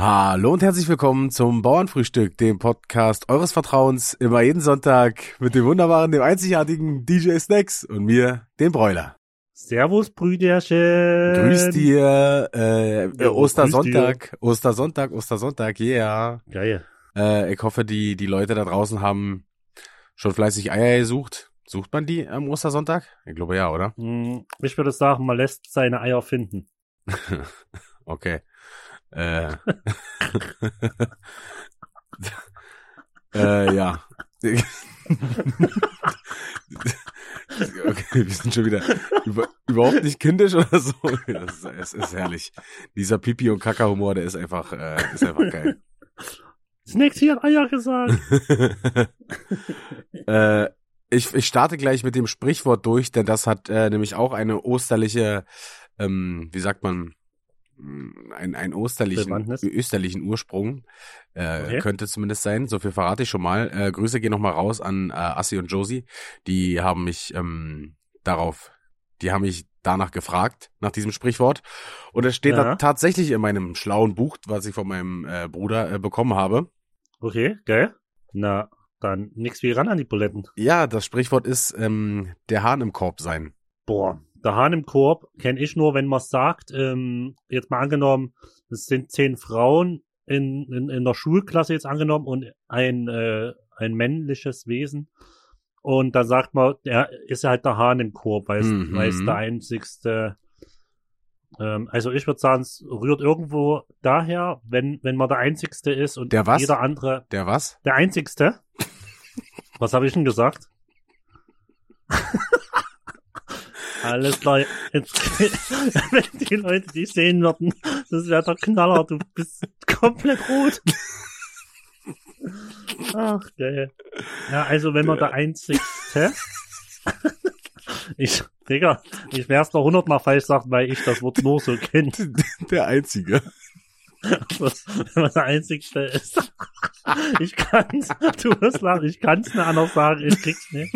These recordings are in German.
Hallo und herzlich willkommen zum Bauernfrühstück, dem Podcast eures Vertrauens, immer jeden Sonntag mit dem wunderbaren, dem einzigartigen DJ Snacks und mir, dem Bräuler. Servus, Brüderchen. Grüß dir, äh, äh Ja, Ostersonntag, Ostersonntag, Ostersonntag, yeah. Geil. Äh, ich hoffe, die, die Leute da draußen haben schon fleißig Eier gesucht. Sucht man die am Ostersonntag? Ich glaube ja, oder? Hm, Ich würde sagen, man lässt seine Eier finden. Okay. Äh, äh, ja. okay, wir sind schon wieder über, überhaupt nicht kindisch oder so. Das ist, es ist herrlich. Dieser Pipi- und Kaka-Humor, der ist einfach, äh, ist einfach geil. Snacks hier hat Eier gesagt. äh, ich, ich starte gleich mit dem Sprichwort durch, denn das hat äh, nämlich auch eine osterliche, ähm, wie sagt man, mh, ein, einen osterlichen, österlichen Ursprung. Äh, Okay. Könnte zumindest sein, so viel verrate ich schon mal. Äh, Grüße gehen nochmal raus an äh, Assi und Josie. Die haben mich ähm, darauf, die haben mich danach gefragt, nach diesem Sprichwort. Und es steht da Ja. tatsächlich in meinem schlauen Buch, was ich von meinem äh, Bruder äh, bekommen habe. Okay, geil. Na, dann nix wie ran an die Buletten. Ja, das Sprichwort ist ähm, der Hahn im Korb sein. Boah, der Hahn im Korb kenne ich nur, wenn man sagt, ähm, jetzt mal angenommen, es sind zehn Frauen in, in, in der Schulklasse jetzt angenommen und ein, äh, ein männliches Wesen. Und dann sagt man, er ist halt der Hahn im Korb, weil es Mhm. weil es der einzigste. Ähm, also ich würde sagen, es rührt irgendwo daher, wenn, wenn man der Einzigste ist und Der was? jeder andere Der was? der Einzigste. Was habe ich denn gesagt? Alles klar. Jetzt, wenn die Leute dich sehen würden, das wäre der Knaller. Du bist komplett rot. Ach, geil. Ja, also wenn man der Einzigste. Ich, Digga, ich wär's noch hundertmal falsch sagen, weil ich das Wort nur so kenne. Der Einzige. Wenn man der Einzigste ist. Ich kann's, du wirst lachen, ich kann's nicht anders sagen, ich krieg's nicht.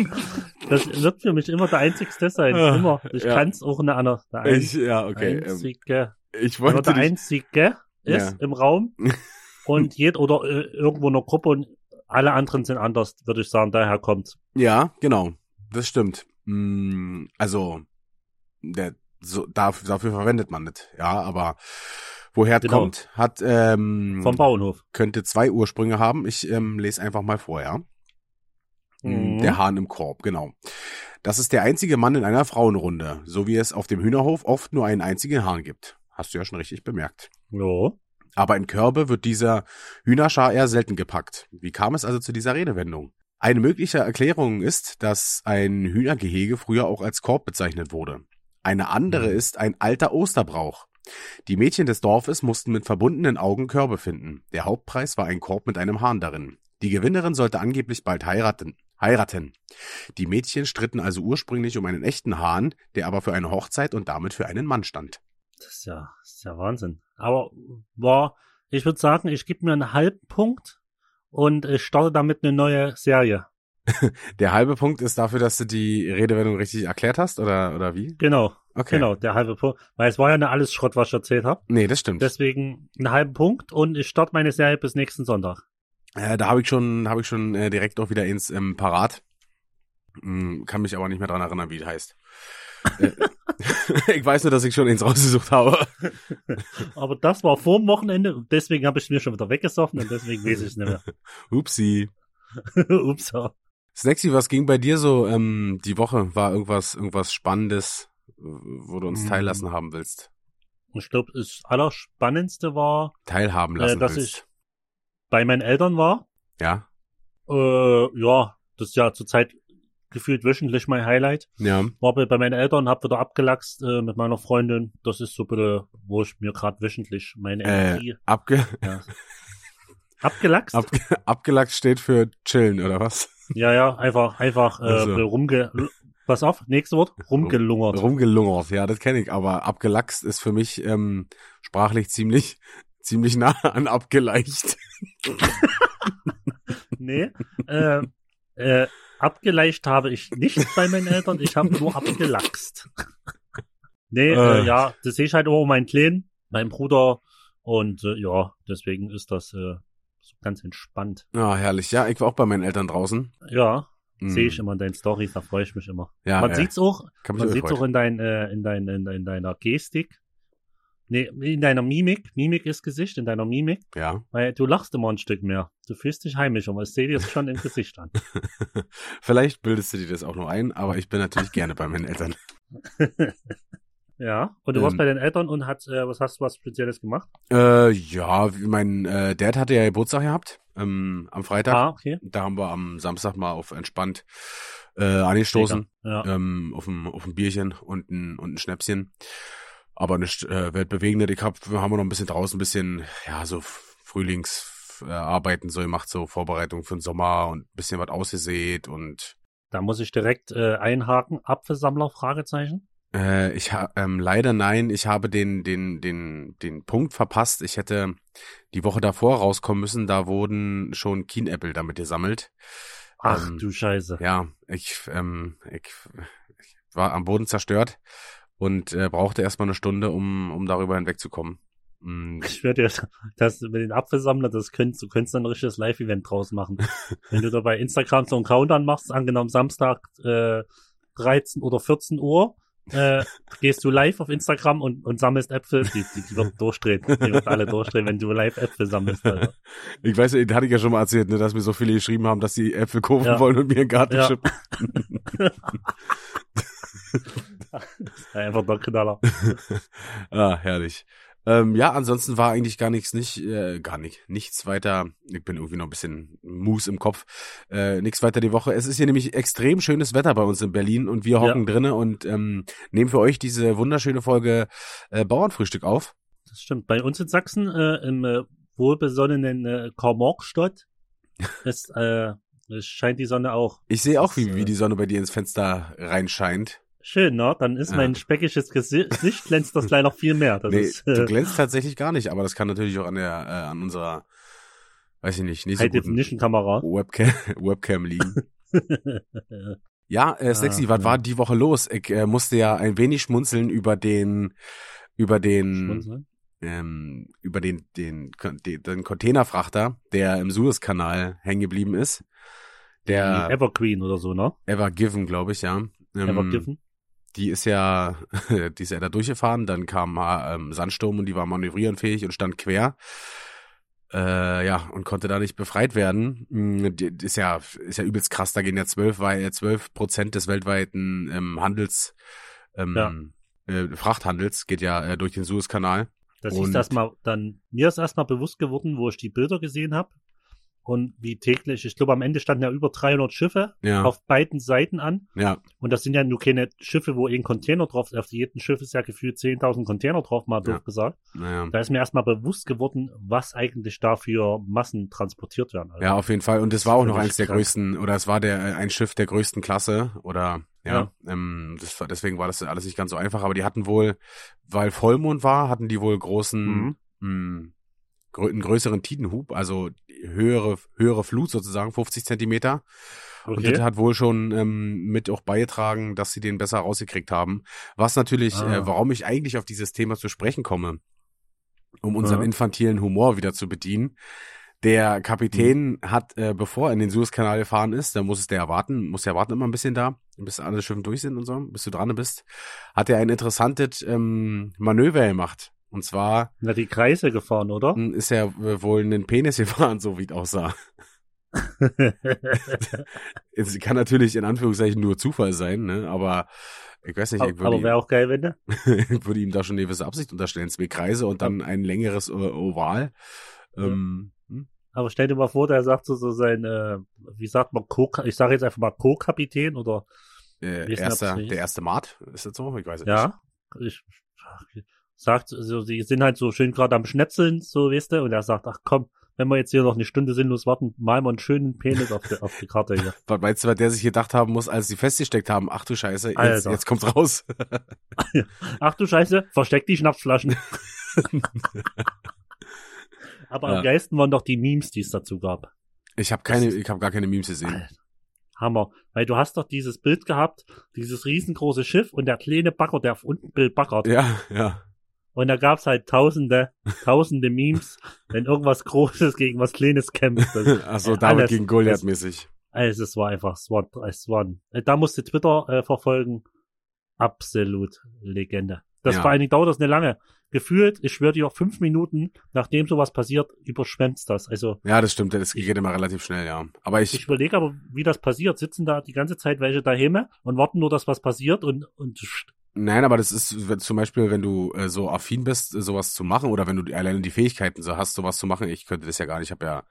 Das wird für mich immer der Einzigste sein, Ah, immer. Ich ja. kann's auch nicht anders. Der Ich, ja, okay. Ähm, Einzige. ich wenn man wollte der dich, Einzige ist Ja. im Raum und jed oder äh, irgendwo in einer Gruppe und alle anderen sind anders, würde ich sagen, daher kommt. Ja, genau. Das stimmt. Mm, Also, der, so, dafür, dafür verwendet man nicht. Ja, aber woher Genau. kommt, hat, ähm, Vom Bauernhof. könnte zwei Ursprünge haben. Ich ähm, lese einfach mal vor, ja. Mm, Mhm. Der Hahn im Korb, genau. Das ist der einzige Mann in einer Frauenrunde, so wie es auf dem Hühnerhof oft nur einen einzigen Hahn gibt. Hast du ja schon richtig bemerkt. Jo. Aber in Körbe wird dieser Hühnerschar eher selten gepackt. Wie kam es also zu dieser Redewendung? Eine mögliche Erklärung ist, dass ein Hühnergehege früher auch als Korb bezeichnet wurde. Eine andere Mhm. ist ein alter Osterbrauch. Die Mädchen des Dorfes mussten mit verbundenen Augen Körbe finden. Der Hauptpreis war ein Korb mit einem Hahn darin. Die Gewinnerin sollte angeblich bald heiraten. Heiraten. Die Mädchen stritten also ursprünglich um einen echten Hahn, der aber für eine Hochzeit und damit für einen Mann stand. Das ist ja, das ist ja Wahnsinn. Aber war, ich würde sagen, ich gebe mir einen halben Punkt und ich starte damit eine neue Serie. Der halbe Punkt ist dafür, dass du die Redewendung richtig erklärt hast, oder, oder wie? Genau, Okay. genau, der halbe Punkt. Weil es war ja nicht alles Schrott, was ich erzählt habe. Nee, das stimmt. Deswegen einen halben Punkt und ich starte meine Serie bis nächsten Sonntag. äh, da habe ich schon, habe ich schon äh, direkt auch wieder ins ähm, parat. Hm, kann mich aber nicht mehr dran erinnern, wie es heißt. äh, ich weiß nur, dass ich schon eins rausgesucht habe. Aber das war vor dem Wochenende und deswegen habe ich es mir schon wieder weggesoffen und deswegen weiß ich es nicht mehr. Upsi. Ups. ja. Snacksy, was ging bei dir so ähm, die Woche? War irgendwas, irgendwas Spannendes, wo du uns Mm. teillassen haben willst? Ich glaube, das Allerspannendste war, Teilhaben äh, lassen dass willst? ich bei meinen Eltern war. Ja? Äh, ja, das ist ja zurzeit gefühlt wöchentlich mein Highlight. Ja. War bei meinen Eltern, hab wieder abgelachst äh, mit meiner Freundin. Das ist so bitte, wo ich mir gerade wöchentlich meine Äh, Energie abge ja. abgelachst. ab abgelackt steht für chillen, oder was? ja, ja, einfach, einfach äh, Also. rumge. Pass auf, nächstes Wort, rumgelungert. Rumgelungert, ja, das kenne ich, aber abgelachst ist für mich ähm, sprachlich ziemlich, ziemlich nah an abgeleicht. Nee, äh, äh, abgeleicht habe ich nicht bei meinen Eltern, ich habe nur abgelachst. nee, äh. Äh. ja, das sehe ich halt immer um meinen Kleinen. Mein Bruder Und äh, ja, deswegen ist das äh, so ganz entspannt. Ah, herrlich. Ja, ich war auch bei meinen Eltern draußen. Ja, Hm. sehe ich immer in deinen Stories, da freue ich mich immer. Ja, man äh, sieht's auch, Kann man sieht's auch in, dein, äh, in, dein, in, in deiner Gestik. Nee, in deiner Mimik. Mimik ist Gesicht, in deiner Mimik. Ja. Weil du lachst immer ein Stück mehr. Du fühlst dich heimisch, aber ich sehe dir das schon im Gesicht an. Vielleicht bildest du dir das auch nur ein, aber ich bin natürlich gerne bei meinen Eltern. Ja, und du warst Ähm. bei den Eltern und hat, äh, was hast du was Spezielles gemacht? Äh, ja, mein äh, Dad hatte ja Geburtstag gehabt ähm, am Freitag. Ah, okay. Da haben wir am Samstag mal auf entspannt äh, angestoßen. Ja. ähm, auf ein, auf ein Bierchen und ein, und ein Schnäpschen. Aber nicht äh, weltbewegend. Ich hab, wir haben noch ein bisschen draußen, ein bisschen, ja, so Frühlingsarbeiten äh, so gemacht, so Vorbereitung für den Sommer und ein bisschen was ausgesät und Da muss ich direkt äh, einhaken. Apfelsammler, Fragezeichen. Äh, ich ha ähm, leider nein, ich habe den, den, den, den Punkt verpasst. Ich hätte die Woche davor rauskommen müssen, da wurden schon Kienäppel damit gesammelt. Ach Ähm, du Scheiße. Ja, ich, ähm, ich, ich war am Boden zerstört und äh, brauchte erstmal eine Stunde, um, um darüber hinwegzukommen. Mm, Ich würde dir das mit den Apfelsammler, das könntest du könntest dann ein richtiges Live-Event draus machen. Wenn du da bei Instagram so einen Countdown machst, angenommen Samstag äh, 13 oder 14 Uhr, äh, gehst du live auf Instagram und, und sammelst Äpfel, die, die, die wird durchdrehen. Die wird alle durchdrehen, wenn du live Äpfel sammelst. Alter. Ich weiß, das hatte ich ja schon mal erzählt, ne, dass mir so viele geschrieben haben, dass sie Äpfel kaufen Ja. wollen und mir einen Garten Ja. schippen. Einfach der Knaller. ah, herrlich. Ähm, ja, ansonsten war eigentlich gar nichts, nicht, äh, gar nicht, nichts weiter. Ich bin irgendwie noch ein bisschen Mus im Kopf. Äh, nichts weiter die Woche. Es ist hier nämlich extrem schönes Wetter bei uns in Berlin und wir hocken drinne und ähm, nehmen für euch diese wunderschöne Folge äh, Bauernfrühstück auf. Das stimmt. Bei uns in Sachsen, äh, im äh, wohlbesonnenen äh, Kormorgstadt, ist, äh, es scheint die Sonne auch. Ich sehe auch, wie, wie äh, die Sonne bei dir ins Fenster reinscheint. Schön, ne? Dann ist Ja. mein speckiges Gesi- Gesicht glänzt das gleich noch viel mehr. Das nee, ist du äh, glänzt tatsächlich gar nicht, aber das kann natürlich auch an der, äh, an unserer, weiß ich nicht, nicht so High Definition Kamera. Webcam, Webcam liegen. Ja, äh, Sexy, Ah, was ja. war die Woche los? Ich äh, musste ja ein wenig schmunzeln über den, über den, Schmunzeln. ähm, über den, den, den, den Containerfrachter, der im Suezkanal hängen geblieben ist. Der Evergreen oder so, ne? Ever Given, glaube ich, ja. Ähm, Evergiven. Die ist ja, die ist ja da durchgefahren, dann kam ähm, Sandsturm und die war manövrierenfähig und stand quer. Äh, ja, und konnte da nicht befreit werden. Mm, Die, die ist ja, ist ja übelst krass, da gehen ja zwölf, weil zwölf Prozent des weltweiten ähm, Handels, ähm, äh, Frachthandels geht ja äh, durch den Suezkanal. Das und- ist erstmal dann, mir ist erstmal bewusst geworden, wo ich die Bilder gesehen habe. Und wie täglich, ich glaube, am Ende standen ja über 300 Schiffe Ja, auf beiden Seiten an. ja, Und das sind ja nur keine Schiffe, wo ein Container drauf ist. Auf jedem Schiff ist ja gefühlt 10.000 Container drauf, mal doof Ja. gesagt. naja. Da ist mir erstmal bewusst geworden, was eigentlich da für Massen transportiert werden. Also, Ja, auf jeden Fall. Und es war auch noch eins der größten, oder es war der äh, ein Schiff der größten Klasse, oder ja, Ja. Ähm, das, deswegen war das alles nicht ganz so einfach. Aber die hatten wohl, weil Vollmond war, hatten die wohl großen, Mhm. mh, grö einen größeren Tidenhub, also höhere höhere Flut sozusagen, 50 Zentimeter. Und okay. das hat wohl schon ähm, mit auch beigetragen, dass sie den besser rausgekriegt haben. Was natürlich, Ah. äh, warum ich eigentlich auf dieses Thema zu sprechen komme, um unseren Ja. infantilen Humor wieder zu bedienen. Der Kapitän hat, äh, bevor er in den Suezkanal gefahren ist, da muss es der erwarten, muss der warten immer ein bisschen da, bis alle Schiffe durch sind und so, bis du dran bist, hat er ein interessantes ähm, Manöver gemacht. Und zwar Na, die Kreise gefahren, oder? ist er äh, wohl einen Penis gefahren, so wie es aussah. Es kann natürlich in Anführungszeichen nur Zufall sein, ne? aber ich weiß nicht, ich aber würde, wäre auch geil, wenn du. ich würde ihm da schon eine gewisse Absicht unterstellen. Zwei Kreise und dann ein längeres äh, Oval. Ähm, hm? Aber stell dir mal vor, der sagt so, so sein, äh, wie sagt man, Co ich sage jetzt einfach mal Co-Kapitän oder äh, erster, der erste Mart, ist das so? Ich weiß es nicht. ja, ich sagt, so, die sind halt so schön gerade am Schnetzeln, so weißt du, und er sagt, ach komm, wenn wir jetzt hier noch eine Stunde sinnlos warten, malen wir einen schönen Penis auf die, auf die Karte hier. Was meinst du, was der sich gedacht haben muss, als sie festgesteckt haben? Ach du Scheiße, jetzt, Alter. jetzt kommt's raus. Ach du Scheiße, versteck die Schnapsflaschen. Aber Ja. am geilsten waren doch die Memes, die es dazu gab. Ich habe keine, ich habe gar keine Memes gesehen. Alter, Hammer. Weil du hast doch dieses Bild gehabt, dieses riesengroße Schiff und der kleine Bagger, der auf unten Bild baggert. Ja, ja. Und da gab's halt tausende, tausende Memes, wenn irgendwas Großes gegen was Kleines kämpft. Also David gegen Goliath mäßig. also es war einfach, es war, es war, äh, da musste Twitter äh, verfolgen. Absolut Legende. Das Ja. vor allen Dingen dauert das nicht lange. Gefühlt, ich schwöre dir, fünf Minuten, nachdem sowas passiert, überschwemmt's das. Also Ja, das stimmt, das geht immer relativ schnell, ja. Aber ich, ich überlege aber, wie das passiert. Sitzen da die ganze Zeit welche daheim und warten nur, dass was passiert und, und Nein, aber das ist wenn, zum Beispiel, wenn du äh, so affin bist, äh, sowas zu machen, oder wenn du die- alleine die Fähigkeiten so hast, sowas zu machen, ich könnte das ja gar nicht, ich habe ja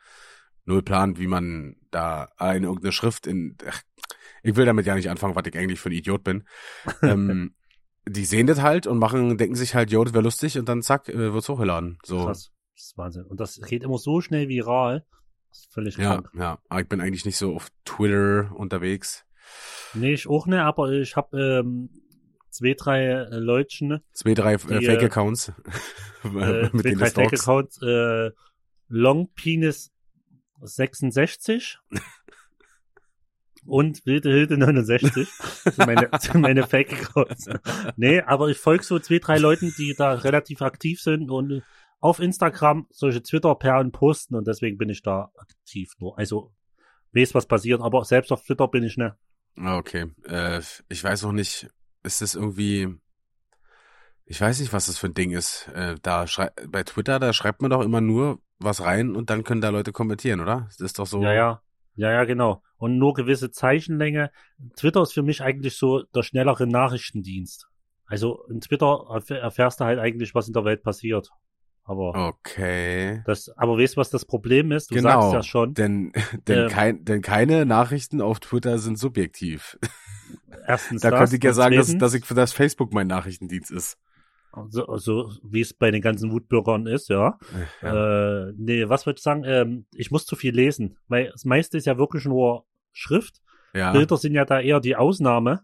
null Plan, wie man da in irgendeine Schrift in. Ach, ich will damit ja nicht anfangen, was ich eigentlich für ein Idiot bin. ähm, die sehen das halt und machen, denken sich halt, jo, das wäre lustig und dann zack, äh, wird's hochgeladen. So. krass. Das ist Wahnsinn. Und das geht immer so schnell viral. Das ist völlig Ja, krank. ja. Aber ich bin eigentlich nicht so auf Twitter unterwegs. Nee, ich auch nicht, aber ich habe ähm, zwei, drei äh, Leutchen, Zwei, drei äh, Die, äh, Fake-Accounts. äh, mit zwei, drei du stalkst. Fake-Accounts, äh, Long Penis 66 und Wilde Hilde 69. Das sind meine, meine Fake-Accounts. Nee, aber ich folge so zwei, drei Leuten, die da relativ aktiv sind und auf Instagram solche Twitter-Perlen posten und deswegen bin ich da aktiv nur. Also, weiß, was passiert, aber selbst auf Twitter bin ich ne. Ah, Okay. Äh, ich weiß noch nicht, ist das irgendwie. Ich weiß nicht, was das für ein Ding ist. Äh, da bei Twitter, da schreibt man doch immer nur was rein und dann können da Leute kommentieren, oder? Das ist doch so. Ja, ja. Ja, ja, genau. Und nur gewisse Zeichenlänge. Twitter ist für mich eigentlich so der schnellere Nachrichtendienst. Also in Twitter erf- erfährst du halt eigentlich, was in der Welt passiert. Aber Okay. das, aber weißt du, was das Problem ist? Du genau. sagst ja schon, Denn, denn, Ähm. kein, denn keine Nachrichten auf Twitter sind subjektiv. erstens Da das, könnte ich ja sagen, dass, dass ich für das Facebook mein Nachrichtendienst ist. so, so wie es bei den ganzen Wutbürgern ist, ja. Ja. Äh, nee, was wollte ich sagen? Ähm, ich muss zu viel lesen, weil das meiste ist ja wirklich nur Schrift. ja. Bilder sind ja da eher die Ausnahme,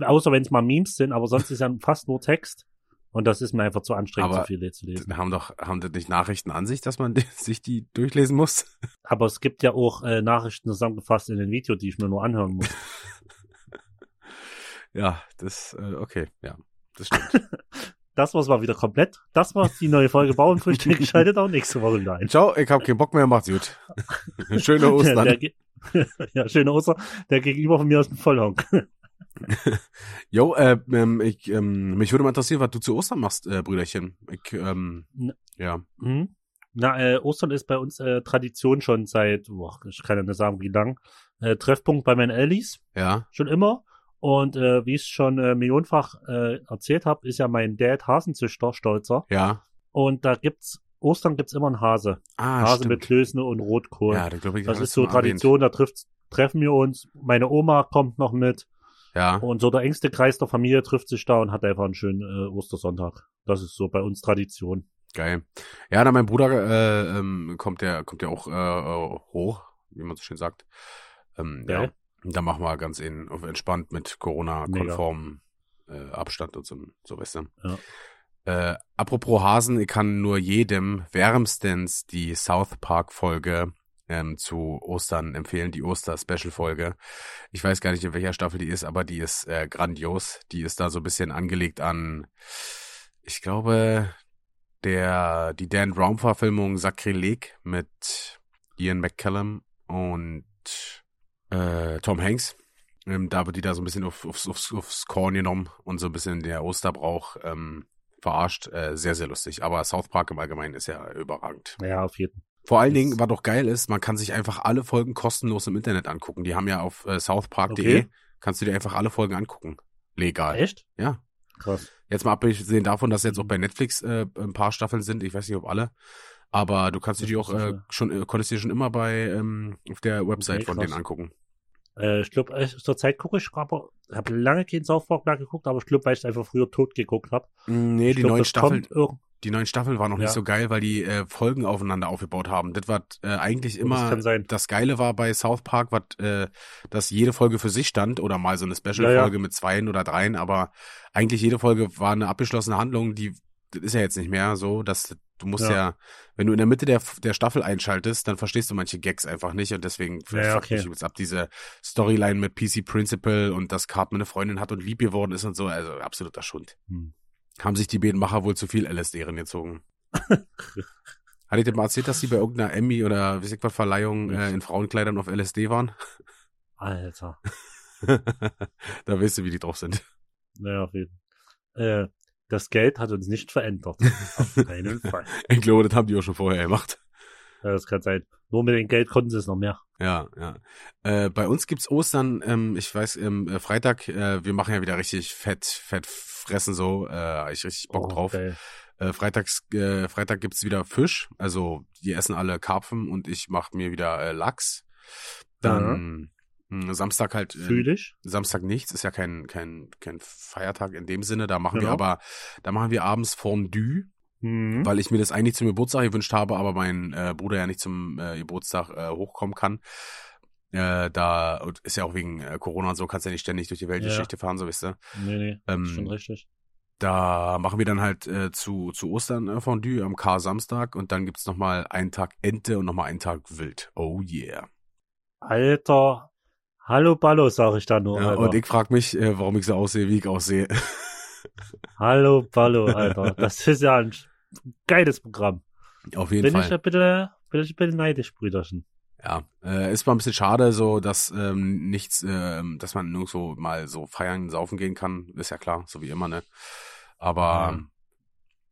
außer wenn es mal Memes sind, aber sonst ist ja fast nur Text. Und das ist mir einfach zu anstrengend, Aber- so viel zu lesen. Haben doch, haben das nicht Nachrichten an sich, dass man sich die durchlesen muss? Aber es gibt ja auch äh, Nachrichten zusammengefasst in den Video, die ich mir nur anhören muss. Ja, das, äh, okay, ja. Das stimmt. Das war's mal wieder komplett. Das war die neue Folge Bauernfrühstück. Schaltet auch nächste Woche wieder ein. Ciao, ich hab keinen Bock mehr, macht's gut. Schöne Der, Ostern. der, ge- ja, schöne Ostern. Der gegenüber von mir aus dem Vollhonk. Jo, äh, ähm, ich, ähm, mich würde mal interessieren, was du zu Ostern machst, äh, Brüderchen. Ich, ähm, Ne. ja. Mhm. Na, äh, Ostern ist bei uns äh, Tradition schon seit, boah, ich kann ja nicht sagen, wie lang. Äh, Treffpunkt bei meinen Ellis, Ja, schon immer. Und äh, wie ich es schon äh, millionenfach äh, erzählt habe, ist ja mein Dad Hasenzüchter, Stolzer. ja. Und da gibt's, Ostern gibt's immer einen Hase. Ah, Hase stimmt. mit Klöße und Rotkohl. ja, da glaube ich, das ist so mal erwähnt. Tradition, da trifft, treffen wir uns. Meine Oma kommt noch mit. Ja, Und so der engste Kreis der Familie trifft sich da und hat einfach einen schönen äh, Ostersonntag. Das ist so bei uns Tradition. geil. Ja, na, mein Bruder äh, ähm, kommt ja, kommt ja auch äh, äh, hoch, wie man so schön sagt. Ähm, ja. Da machen wir ganz in, auf entspannt mit Corona-konformen äh, Abstand und so, so weißt du. Ja. Äh, apropos Hasen, ich kann nur jedem wärmstens die South Park Folge ähm, zu Ostern empfehlen, die Oster-Special-Folge. Ich weiß gar nicht, in welcher Staffel die ist, aber die ist äh, grandios. Die ist da so ein bisschen angelegt an, ich glaube, der die Dan Brown-Verfilmung Sakrileg mit Ian McCallum und äh, Tom Hanks. Ähm, da wird die da so ein bisschen auf, aufs, aufs, aufs Korn genommen und so ein bisschen der Osterbrauch ähm, verarscht. Äh, sehr, sehr lustig. Aber South Park im Allgemeinen ist ja überragend. Ja, auf jeden Vor allen Dingen, was doch geil ist, man kann sich einfach alle Folgen kostenlos im Internet angucken. Die haben ja auf äh, southpark.de, Okay. kannst du dir einfach alle Folgen angucken. Legal. Echt? Ja. Krass. Jetzt mal abgesehen davon, dass jetzt auch bei Netflix äh, ein paar Staffeln sind. Ich weiß nicht, ob alle. Aber du kannst dich auch äh, schon, äh, konntest dir schon immer bei ähm, auf der Website Okay, von denen angucken. Äh, ich glaube, äh, zur Zeit gucke ich, aber habe lange keinen South Park mehr geguckt, aber ich glaube, weil ich einfach früher tot geguckt habe. Nee, ich die glaub, neuen das Staffeln, die neuen Staffeln waren noch nicht Ja. so geil, weil die äh, Folgen aufeinander aufgebaut haben. Das war äh, eigentlich Das immer sein. das Geile war bei South Park, was, äh, dass jede Folge für sich stand oder mal so eine Ja, Special-Folge mit zweien oder dreien, aber eigentlich jede Folge war eine abgeschlossene Handlung, die das ist ja jetzt nicht mehr so, dass du musst ja, Ja. wenn du in der Mitte der, der Staffel einschaltest, dann verstehst du manche Gags einfach nicht und deswegen Ja, ja, fuck okay. mich übelst ab diese Storyline mit PC Principal und dass Cartman eine Freundin hat und lieb geworden ist und so, also absoluter Schund. Hm. haben sich die beiden Macher wohl zu viel LSD reingezogen. Hatte ich dir mal erzählt, dass die bei irgendeiner Emmy oder wie sagt man Verleihung äh, in Frauenkleidern auf LSD waren? Alter. da weißt du, wie die drauf sind. Naja, auf jeden Fall. Äh, das Geld hat uns nicht verändert. Auf keinen Fall. Ich glaube, das haben die auch schon vorher gemacht. Ja, das kann sein. Nur mit dem Geld konnten sie es noch mehr. Ja, ja. Äh, bei uns gibt's Ostern, ähm, ich weiß, ähm, äh, Freitag, äh, wir machen ja wieder richtig fett, fett fressen so, äh, ich richtig Bock Oh, drauf. geil. Äh, Freitags, äh, Freitag gibt's wieder Fisch, also die essen alle Karpfen und ich mache mir wieder äh, Lachs. Dann mh, Samstag halt, äh, Fühl ich. Samstag nichts, ist ja kein, kein, kein Feiertag in dem Sinne, da machen wir Genau. aber, da machen wir abends Fondue, Mhm. weil ich mir das eigentlich zum Geburtstag gewünscht habe, aber mein äh, Bruder ja nicht zum äh, Geburtstag äh, hochkommen kann. Äh, da ist ja auch wegen äh, Corona und so, kannst ja nicht ständig durch die Weltgeschichte fahren, so wisst ihr. Nee, nee. Ähm, schon richtig. Da machen wir dann halt zu, zu Ostern Fondue am K-Samstag und dann gibt's noch mal einen Tag Ente und noch mal einen Tag Wild. Oh yeah. Alter. Hallo Ballo, sag ich da nur, Ja, Alter. und ich frage mich, äh, warum ich so aussehe, wie ich aussehe. Hallo Ballo, Alter. Das ist ja ein geiles Programm. Auf jeden Bin Fall. ich ein bisschen, bin ich ein bisschen neidisch, Brüderchen. Ja, äh, ist mal ein bisschen schade, so dass ähm, nichts, ähm, dass man nirgendwo mal so feiern, saufen gehen kann, ist ja klar, so wie immer, ne? Aber Ja. ähm,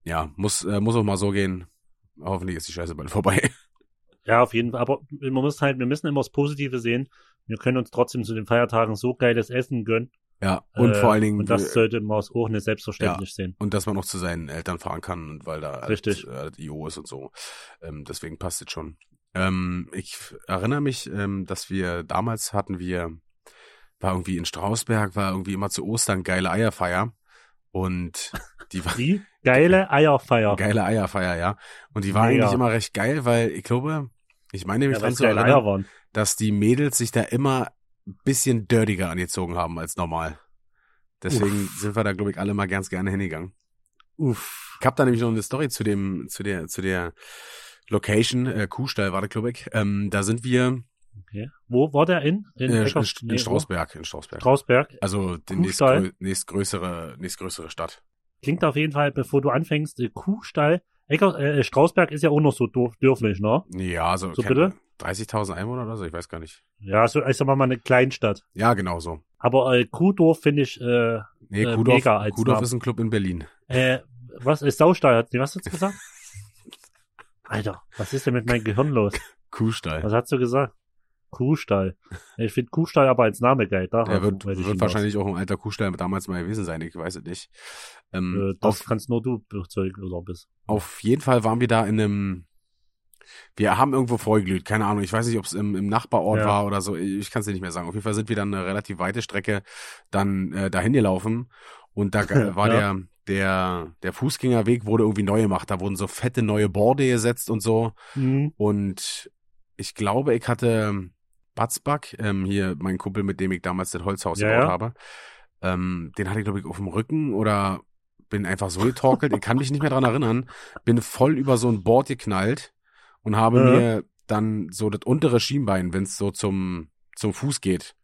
ja, muss äh, muss auch mal so gehen. Hoffentlich ist die Scheiße bald vorbei. Ja, auf jeden Fall. Aber man muss halt, wir müssen immer das Positive sehen. Wir können uns trotzdem zu den Feiertagen so geiles Essen gönnen. Ja, und Äh, vor allen Dingen Und das äh, sollte man auch nicht selbstverständlich sehen. und dass man auch zu seinen Eltern fahren kann, und weil da Richtig. Halt, äh, IO ist und so. Ähm, deswegen passt es schon. Ähm, ich erinnere mich, ähm, dass wir damals hatten wir, war irgendwie in Strausberg, war irgendwie immer zu Ostern geile Eierfeier. Und die war Die geile Eierfeier. geile Eierfeier, ja. Und die war Mega. eigentlich immer recht geil, weil ich glaube, ich meine mich ja, dran zu erinnern, dass die Mädels sich da immer ein bisschen dirtiger angezogen haben als normal. Deswegen sind wir da, glaube ich, alle mal ganz gerne hingegangen. Uff. Ich habe da nämlich noch eine Story zu dem, zu der, zu der Location, äh, Kuhstall war der, glaube ich. Ähm, da sind wir Okay. Wo war der in? In, äh, in, in? Strausberg, in Strausberg. Strausberg. also die nächstgrö nächstgrößere, nächstgrößere Stadt. Klingt auf jeden Fall, bevor du anfängst, äh, Kuhstall. Ecker, äh, Strausberg ist ja auch noch so dürf, dürflich, ne? Ja, also So kennt- bitte? 30.000 Einwohner oder so, ich weiß gar nicht. Ja, so, ich sag mal, mal eine Kleinstadt. Ja, genau so. Aber äh, Kuhdorf finde ich, äh, Nee, Äh, Kuhdorf, mega als Kuhdorf Name. ist ein Club in Berlin. äh, was ist Saustall? Hat, nee, was hast du gesagt? Alter, was ist denn mit meinem Gehirn los? Kuhstall. Was hast du gesagt? Kuhstall. Ich finde Kuhstall aber als Name geil. Da Der wird, wird wahrscheinlich auch ein alter Kuhstall damals mal gewesen sein, ich weiß es nicht. Ähm, Äh, das auf, kannst nur du bezeugen oder bist. auf jeden Fall waren wir da in einem, wir haben irgendwo vorgeglüht, keine Ahnung, ich weiß nicht, ob es im, im Nachbarort Ja. war oder so, ich kann es dir nicht mehr sagen. Auf jeden Fall sind wir dann eine relativ weite Strecke dann äh, dahin gelaufen und da war Ja. der, der, der Fußgängerweg wurde irgendwie neu gemacht, da wurden so fette neue Borde gesetzt und so Mhm. und ich glaube, ich hatte Batzback, ähm, hier mein Kumpel, mit dem ich damals das Holzhaus Ja, gebaut ja. habe, ähm, den hatte ich, glaube ich, auf dem Rücken oder bin einfach so getorkelt, ich kann mich nicht mehr dran erinnern, bin voll über so ein Board geknallt und habe Ja. mir dann so das untere Schienbein, wenn es so zum, zum Fuß geht,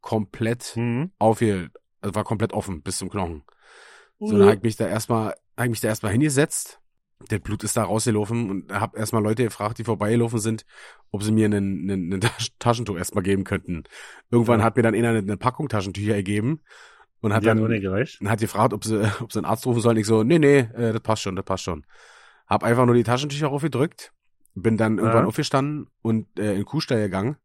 komplett Mhm. aufge, also war komplett offen bis zum Knochen. So, dann habe ich mich da erstmal, hab ich mich da erstmal hingesetzt. Der Blut ist da rausgelaufen und habe erstmal Leute gefragt, die vorbeigelaufen sind, ob sie mir einen, einen, einen Tasch- Taschentuch erstmal geben könnten. Irgendwann Ja. hat mir dann einer eine, eine Packung Taschentücher gegeben und hat Die dann hat gefragt, ob sie, ob sie einen Arzt rufen sollen. Ich so, nee, nee, äh, das passt schon, das passt schon. Hab einfach nur die Taschentücher aufgedrückt, bin dann irgendwann Ja. aufgestanden und äh, in den Kuhstall gegangen.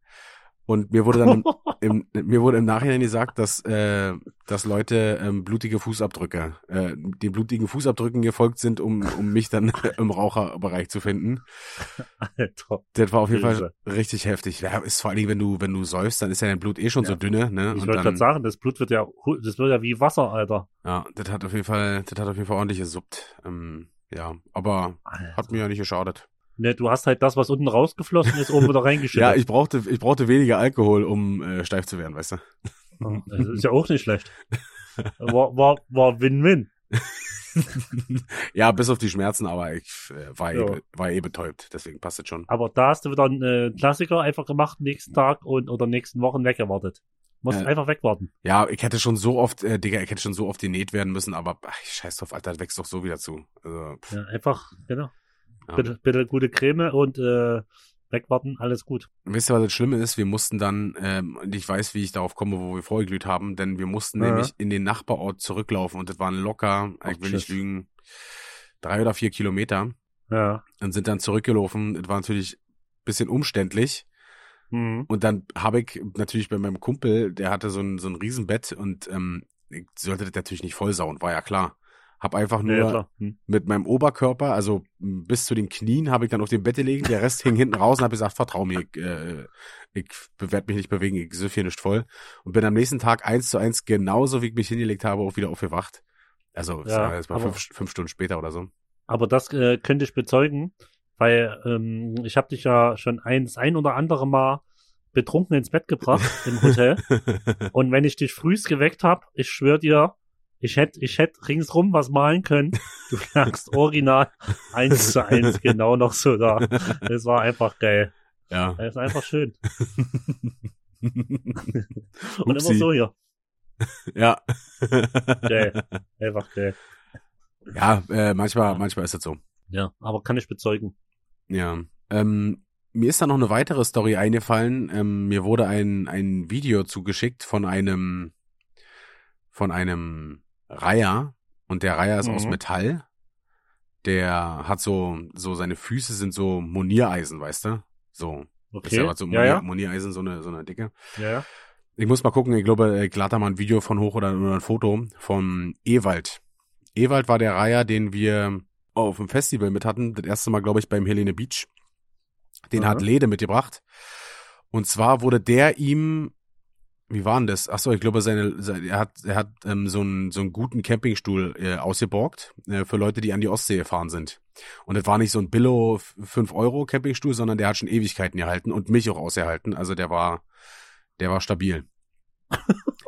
Und mir wurde dann im, im, mir wurde im Nachhinein gesagt, dass, äh, dass Leute ähm, blutige Fußabdrücke, äh, den blutigen Fußabdrücken gefolgt sind, um, um mich dann im Raucherbereich zu finden. Alter. Das war auf jeden Fall richtig heftig. Ja, ist vor allen Dingen, wenn du, wenn du säufst, dann ist ja dein Blut eh schon Ja. so dünne, ne? Ich wollte gerade sagen, das Blut wird ja, das wird ja wie Wasser, Alter. ja, das hat auf jeden Fall, das hat auf jeden Fall ordentlich gesuppt. Ähm, ja, aber Alter. hat mir ja nicht geschadet. Ne, du hast halt das, was unten rausgeflossen ist, oben wieder reingeschüttet. Ja, ich brauchte, ich brauchte weniger Alkohol, um äh, steif zu werden, weißt du? Das ist ja auch nicht schlecht. War, war, war Win-Win. ja, bis auf die Schmerzen, aber ich äh, war, Ja. eh, war eh betäubt, deswegen passt es schon. Aber da hast du wieder einen äh, Klassiker einfach gemacht, nächsten Tag und oder nächsten Wochen weggewartet. Musst Äh, einfach wegwarten. Ja, ich hätte schon so oft, äh, Digga, ich hätte schon so oft genäht werden müssen, aber ach, scheiß drauf, Alter, das wächst doch so wieder zu. Also, Ja, einfach, genau. Ja. Bitte, bitte gute Creme und äh, wegwarten, alles gut. Wisst ihr, was das Schlimme ist? Wir mussten dann, ähm, ich weiß, wie ich darauf komme, wo wir vorgeglüht haben, denn wir mussten Ja. nämlich in den Nachbarort zurücklaufen und das waren locker, Ach, ich will nicht lügen, drei oder vier Kilometer Ja. und sind dann zurückgelaufen. Das war natürlich ein bisschen umständlich. Mhm. Und dann habe ich natürlich bei meinem Kumpel, der hatte so ein, so ein Riesenbett und ähm, ich sollte das natürlich nicht vollsauen, war ja klar. Hab einfach nur Ja. Hm. mit meinem Oberkörper, also m, bis zu den Knien, habe ich dann auf dem Bett gelegen. Der Rest hing hinten raus und habe gesagt, vertrau mir, ich, äh, ich werde mich nicht bewegen, ich süff hier nicht voll. Und bin am nächsten Tag eins zu eins genauso, wie ich mich hingelegt habe, auch wieder aufgewacht. Also es Ja, war jetzt mal aber- fünf, fünf Stunden später oder so. Aber das äh, könnte ich bezeugen, weil ähm, ich habe dich ja schon ein, das ein oder andere Mal betrunken ins Bett gebracht im Hotel. Und wenn ich dich frühst geweckt habe, ich schwör dir, ich hätte ich hätt ringsrum was malen können. Du lagst original eins zu eins genau noch so da. Das war einfach geil. ja. Das ist einfach schön. Und immer so hier. Ja. Geil. Einfach geil. ja, äh, manchmal, manchmal ist es so. Ja, aber kann ich bezeugen. Ja. Ähm, mir ist da noch eine weitere Story eingefallen. Ähm, mir wurde ein, ein Video zugeschickt von einem von einem Reiher und der Reiher ist aus Mhm. Metall. Der hat so so seine Füße sind so Moniereisen, weißt du? So, ist Okay. ja was so ja, Monier, ja, Moniereisen so eine so eine dicke. ja, ja. Ich muss mal gucken, ich glaube, ich lade da mal ein Video von hoch oder, oder ein Foto von Ewald. Ewald war der Reiher, den wir auf dem Festival mit hatten. Das erste Mal, glaube ich, beim Helene Beach. Den Aha. hat Lede mitgebracht. Und zwar wurde der ihm, wie war denn das? Ach so, ich glaube, seine, seine er hat, er hat ähm, so einen so einen guten Campingstuhl äh, ausgeborgt äh, für Leute, die an die Ostsee gefahren sind. Und das war nicht so ein Billo 5 Euro Campingstuhl, sondern der hat schon Ewigkeiten gehalten und mich auch ausgehalten. Also der war, der war stabil.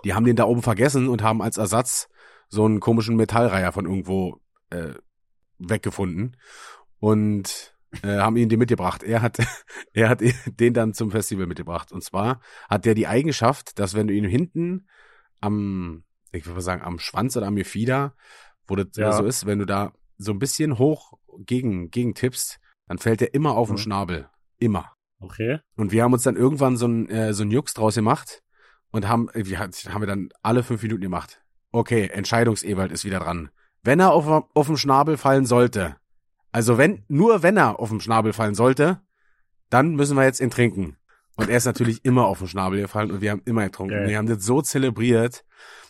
Die haben den da oben vergessen und haben als Ersatz so einen komischen Metallreiher von irgendwo äh, weggefunden und äh, haben ihn den mitgebracht. Er hat, er hat den dann zum Festival mitgebracht. Und zwar hat der die Eigenschaft, dass wenn du ihn hinten am, ich würde mal sagen, am Schwanz oder am Gefieder, wo das Ja. so ist, wenn du da so ein bisschen hoch gegen, gegen tippst, dann fällt der immer auf den Mhm. Schnabel. Immer. Okay. Und wir haben uns dann irgendwann so ein, äh, so ein Jux draus gemacht und haben, wir haben wir dann alle fünf Minuten gemacht. Okay, Entscheidungsewald ist wieder dran. Wenn er auf, auf dem Schnabel fallen sollte, also wenn, nur wenn er auf dem Schnabel fallen sollte, dann müssen wir jetzt ihn trinken. Und er ist natürlich immer auf den Schnabel gefallen und wir haben immer getrunken. Geil. Wir haben das so zelebriert.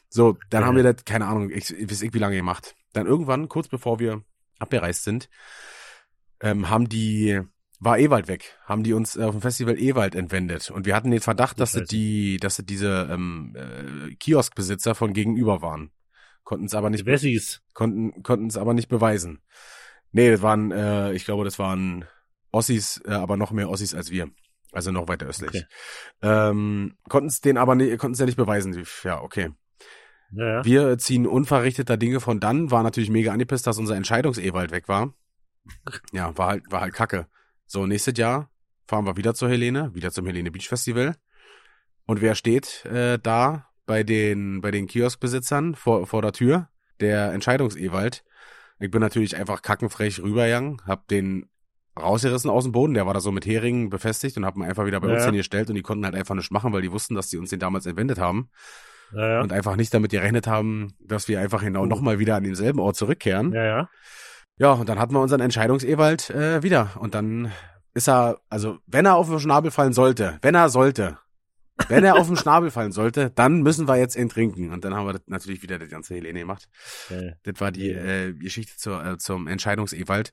So, dann Geil. haben wir das, keine Ahnung, ich, ich weiß nicht, wie lange gemacht. Dann irgendwann, kurz bevor wir abgereist sind, ähm, haben die, war Ewald weg, haben die uns äh, auf dem Festival Ewald entwendet. Und wir hatten den Verdacht, dass Scheiße. die, dass es diese ähm, äh, Kioskbesitzer von gegenüber waren. Konnten es aber nicht, konnten, konnten es aber nicht beweisen. Nee, das waren, äh, ich glaube, das waren Ossis, äh, aber noch mehr Ossis als wir. Also noch weiter östlich. Okay. Ähm, konnten es den aber nicht, konnten es ja nicht beweisen. Ja, okay. Ja, ja. Wir ziehen unverrichteter Dinge von dann, war natürlich mega angepisst, dass unser Entscheidungsewald weg war. Ja, war halt, war halt kacke. So, nächstes Jahr fahren wir wieder zur Helene, wieder zum Helene Beach Festival. Und wer steht äh, da bei den, bei den Kioskbesitzern vor, vor der Tür? Der Entscheidungsewald. Ich bin natürlich einfach kackenfrech rübergegangen, hab den rausgerissen aus dem Boden, der war da so mit Heringen befestigt und hab ihn einfach wieder bei uns Ja. hingestellt und die konnten halt einfach nicht machen, weil die wussten, dass die uns den damals entwendet haben Ja, ja. und einfach nicht damit gerechnet haben, dass wir einfach genau Oh. nochmal wieder an denselben Ort zurückkehren. Ja. ja, ja. und dann hatten wir unseren Entscheidungsewald äh, wieder. Und dann ist er, also wenn er auf den Schnabel fallen sollte, wenn er sollte, wenn er auf den Schnabel fallen sollte, dann müssen wir jetzt ihn trinken. Und dann haben wir das natürlich wieder die ganze Helene gemacht. Geil. Das war die äh, Geschichte zur, äh, zum Entscheidungsewald.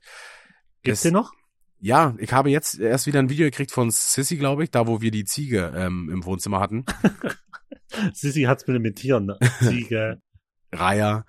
Gibt's Das- den noch? Ja, ich habe jetzt erst wieder ein Video gekriegt von Sissy, glaube ich, da wo wir die Ziege ähm, im Wohnzimmer hatten. Sissi hat's mit den Tieren. Ne? Ziege. Reiher.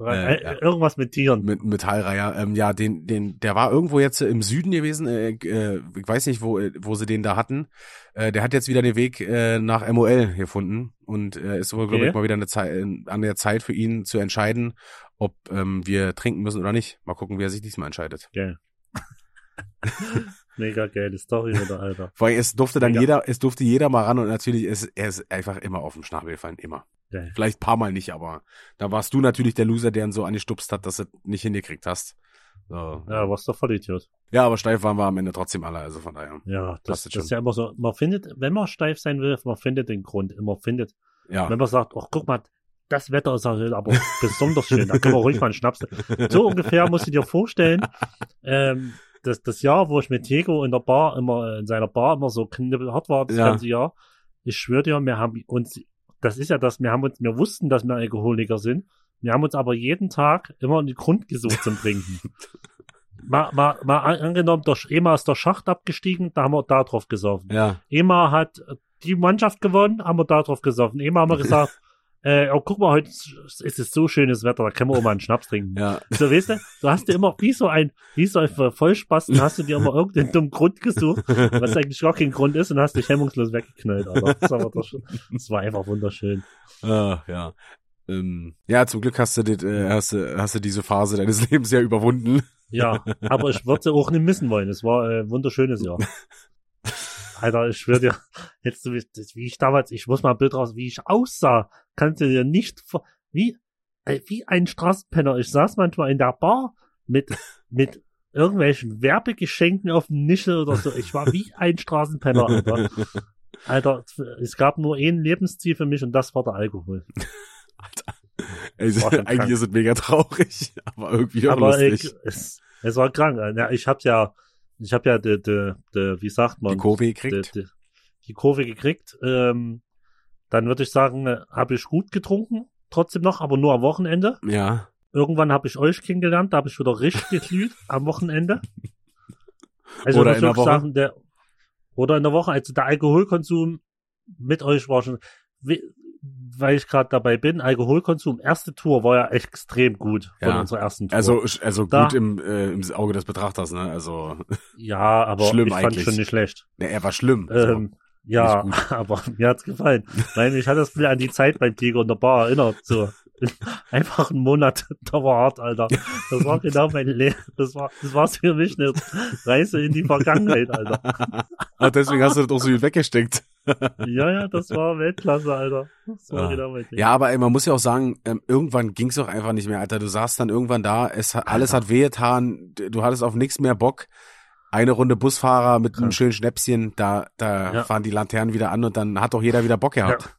Äh, äh, ja. Irgendwas mit Tieren. mit Metallreiher. Ähm, ja, den, den, der war irgendwo jetzt im Süden gewesen. Äh, äh, ich weiß nicht, wo, äh, wo sie den da hatten. Äh, der hat jetzt wieder den Weg äh, nach MOL gefunden und äh, ist wohl, glaube Okay. ich, mal wieder eine Zeit, an der Zeit für ihn zu entscheiden, ob ähm, wir trinken müssen oder nicht. Mal gucken, wie er sich diesmal entscheidet. Geil. Mega geile Story wieder, Alter. Vor allem, es durfte dann Mega. jeder, es durfte jeder mal ran und natürlich ist er ist einfach immer auf den Schnabel gefallen, immer. Geil. Vielleicht ein paar Mal nicht, aber da warst du natürlich der Loser, der ihn so angestupst hat, dass du nicht hingekriegt hast. So. Ja, was doch voll Idiot. Ja, aber steif waren wir am Ende trotzdem alle, also von daher. Ja, das, das ist ja immer so. Man findet, wenn man steif sein will, man findet den Grund. Man findet, Ja. wenn man sagt, ach guck mal, das Wetter ist halt aber besonders schön, da können wir ruhig mal einen Schnaps. So ungefähr musst du dir vorstellen, ähm, das, das Jahr, wo ich mit Diego in der Bar immer, in seiner Bar immer so knibbelhart war, das Ja. ganze Jahr, ich schwöre dir, wir haben uns, das ist ja das, wir haben uns, wir wussten, dass wir Alkoholiker sind, wir haben uns aber jeden Tag immer einen Grund gesucht zum Trinken. Mal, mal, mal an- angenommen, der, Ema ist der Schacht abgestiegen, da haben wir da drauf gesoffen. Ja. Ema hat die Mannschaft gewonnen, haben wir da drauf gesoffen. Ema haben wir gesagt, äh, oh, guck mal, heute ist es so schönes Wetter, da können wir auch mal einen Schnaps trinken. Ja. So, weißt du, du hast dir immer, wie so ein, wie so ein Vollspaß, dann hast du dir immer irgendeinen dummen Grund gesucht, was eigentlich gar kein Grund ist und hast dich hemmungslos weggeknallt, Alter. Das war, doch das war einfach wunderschön. Ah, ja. Ähm, ja, zum Glück hast du, dit, äh, hast, du, hast du diese Phase deines Lebens ja überwunden. Ja, aber ich würde sie auch nicht missen wollen. Es war ein wunderschönes Jahr. Alter, ich schwöre dir, jetzt wie ich damals, ich muss mal ein Bild raus, wie ich aussah, kannst du dir nicht, vor- wie, äh, wie ein Straßenpenner. Ich saß manchmal in der Bar mit, mit irgendwelchen Werbegeschenken auf dem Nischel oder so. Ich war wie ein Straßenpenner, Alter. Alter, es gab nur ein Lebensziel für mich und das war der Alkohol. War schon eigentlich ist es mega traurig, aber irgendwie auch Aber lustig. ich, es, es war krank. Ja, ich hab ja, ich hab ja de, de, de, wie sagt man, die Kurve gekriegt. die, die Kurve gekriegt. Ähm, dann würde ich sagen, äh, habe ich gut getrunken, trotzdem noch, aber nur am Wochenende. Ja. Irgendwann habe ich euch kennengelernt, da habe ich wieder richtig geglüht am Wochenende. Also Oder ich in der Woche? sagen, der oder in der Woche, also der Alkoholkonsum mit euch war schon, weil ich gerade dabei bin, Alkoholkonsum, erste Tour war ja extrem gut von Ja. unserer ersten Tour. Also, also Da- gut im, äh, im Auge des Betrachters, ne? Also, Ja, aber Schlimm ich fand eigentlich. schon nicht schlecht. ne, er war schlimm. So. Ähm, ja, nicht aber mir hat's gefallen. Nein, mich hat das wieder an die Zeit beim Tiger in der Bar erinnert. So einfach ein Monat Dauerhart, Alter. Das war genau mein Leben. Das war, das war's für mich eine Reise in die Vergangenheit, Alter. Ah, deswegen hast du das auch so gut weggesteckt. Ja, ja, das war Weltklasse, Alter. War Ah. Ding. Ja, aber ey, man muss ja auch sagen, ähm, irgendwann ging's doch einfach nicht mehr, Alter. Du saßt dann irgendwann da, es hat, alles hat wehgetan, du hattest auf nichts mehr Bock. Eine Runde Busfahrer mit einem Krank. schönen Schnäpschen, da, da Ja. fahren die Laternen wieder an und dann hat doch jeder wieder Bock gehabt.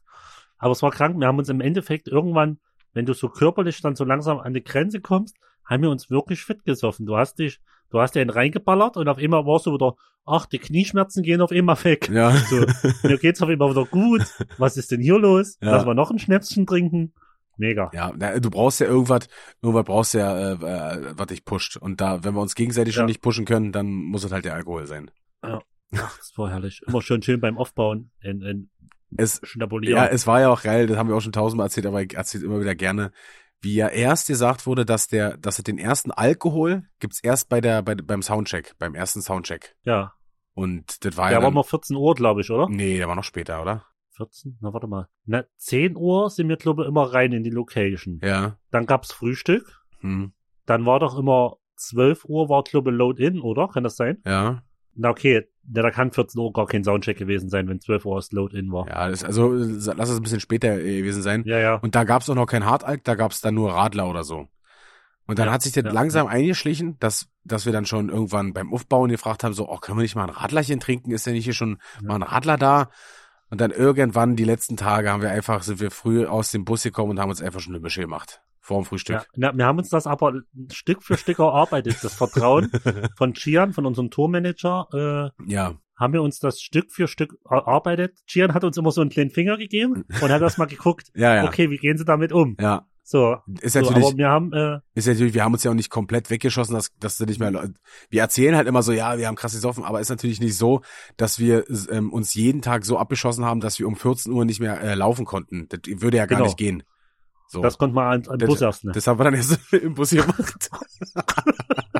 Aber es war krank. Wir haben uns im Endeffekt irgendwann, wenn du so körperlich dann so langsam an die Grenze kommst, haben wir uns wirklich fit gesoffen. Du hast dich, du hast dir einen reingeballert und auf einmal warst du wieder, ach, die Knieschmerzen gehen auf einmal weg. Ja. So, mir geht's auf einmal wieder gut. Was ist denn hier los? Ja. Lass mal noch ein Schnäpschen trinken. Mega. Ja, du brauchst ja irgendwas, irgendwas brauchst du ja, äh, äh, was dich pusht. Und da, wenn wir uns gegenseitig schon Ja. nicht pushen können, dann muss es halt der Alkohol sein. Ach, das war herrlich. Immer schön schön beim Aufbauen in, in Es, Schnabulieren. ja, es war ja auch geil, das haben wir auch schon tausendmal erzählt, aber ich erzähle immer wieder gerne, wie ja erst gesagt wurde, dass der, dass es den ersten Alkohol gibt's erst bei der, bei, beim Soundcheck, beim ersten Soundcheck. ja. Und das war Der ja war dann, mal 14 Uhr, glaube ich, oder? nee, der war noch später, oder? 14? Na, warte mal. Na, 10 Uhr sind wir, glaube ich, immer rein in die Location. Ja. Dann gab's Frühstück. Hm. Dann war doch immer 12 Uhr war, glaube ich, Load-In, oder? Kann das sein? Ja. Na, okay. Da kann 14 Uhr gar kein Soundcheck gewesen sein, wenn 12 Uhr das Load-In war. Ja, das, also lass es ein bisschen später äh, gewesen sein. Ja, ja. Und da gab's auch noch kein Hartalk, da gab's dann nur Radler oder so. Und dann Ja, hat sich das ja, langsam eingeschlichen, dass, dass wir dann schon irgendwann beim Aufbauen gefragt haben, so, oh, können wir nicht mal ein Radlerchen trinken? Ist denn nicht hier schon Ja. mal ein Radler da? Und dann irgendwann die letzten Tage haben wir einfach, sind wir früh aus dem Bus gekommen und haben uns einfach schon eine Mische gemacht. Vor dem Frühstück. Ja, wir haben uns das aber Stück für Stück erarbeitet. Das Vertrauen von Gian, von unserem Tourmanager, äh, Ja, haben wir uns das Stück für Stück erarbeitet. Gian hat uns immer so einen kleinen Finger gegeben und hat erst mal geguckt, ja, ja. okay, wie gehen sie damit um? Ja. So, Ist so natürlich, aber wir haben, äh, ist natürlich, wir haben uns ja auch nicht komplett weggeschossen, dass, dass du nicht mehr, wir erzählen halt immer so, ja, wir haben krass gesoffen, aber ist natürlich nicht so, dass wir ähm, uns jeden Tag so abgeschossen haben, dass wir um 14 Uhr nicht mehr äh, laufen konnten. Das würde ja gar Genau. nicht gehen. So. das konnte man an, an Das- Bus erst, ne? Das haben wir dann erst im Bus gemacht.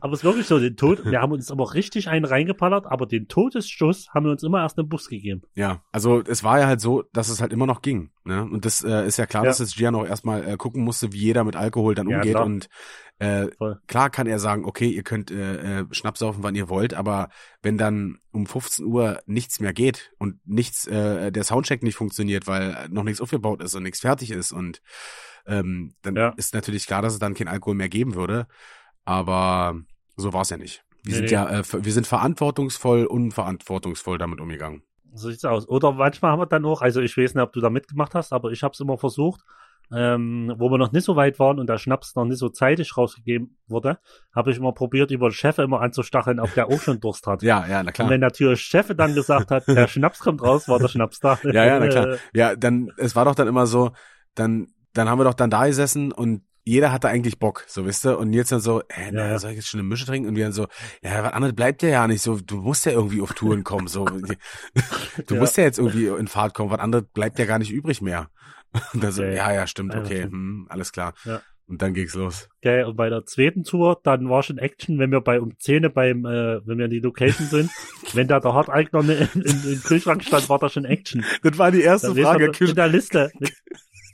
aber es ist wirklich so, den Tod, wir haben uns aber richtig einen reingeballert, aber den Todesstoß haben wir uns immer erst im Bus gegeben. Ja, also es war ja halt so, dass es halt immer noch ging. Ne? Und das äh, ist ja klar, Ja. dass jetzt Gian auch erstmal äh, gucken musste, wie jeder mit Alkohol dann Ja, umgeht. klar. Und äh, Voll. klar kann er sagen, okay, ihr könnt äh, äh, Schnaps saufen, wann ihr wollt, aber wenn dann um 15 Uhr nichts mehr geht und nichts, äh, der Soundcheck nicht funktioniert, weil noch nichts aufgebaut ist und nichts fertig ist und ähm, dann Ja. ist natürlich klar, dass es dann kein Alkohol mehr geben würde. Aber so war es ja nicht. Wir Nee, sind nee. ja, äh, wir sind verantwortungsvoll, unverantwortungsvoll damit umgegangen. So sieht's aus. Oder manchmal haben wir dann auch, also ich weiß nicht, ob du da mitgemacht hast, aber ich habe es immer versucht, ähm, wo wir noch nicht so weit waren und der Schnaps noch nicht so zeitig rausgegeben wurde, habe ich immer probiert, über den Chef immer anzustacheln, ob der auch schon Durst hat. Ja, ja, na Und klar. wenn natürlich Chef dann gesagt hat, der Schnaps kommt raus, war der Schnaps da. Ja, ja, na klar. Ja, dann, es war doch dann immer so, dann, dann haben wir doch dann da gesessen und jeder hatte eigentlich Bock, so wisst ihr, und jetzt dann so, äh, na, ja. soll ich jetzt schon eine Mische trinken? Und wir dann so, ja, was anderes bleibt ja ja nicht so, du musst ja irgendwie auf Touren kommen, so. Du Ja. musst ja jetzt irgendwie in Fahrt kommen, was anderes bleibt ja gar nicht übrig mehr. Und dann so, Ja, ja, stimmt, okay, hm, alles klar. Ja. Und dann ging's los. Gell, und bei der zweiten Tour, dann war schon Action, wenn wir bei um 10 beim, äh, wenn wir in die Location sind, wenn da der Harteigner in, im Kühlschrank stand, war da schon Action. Das war die erste Dann Frage. mit der Liste, mit,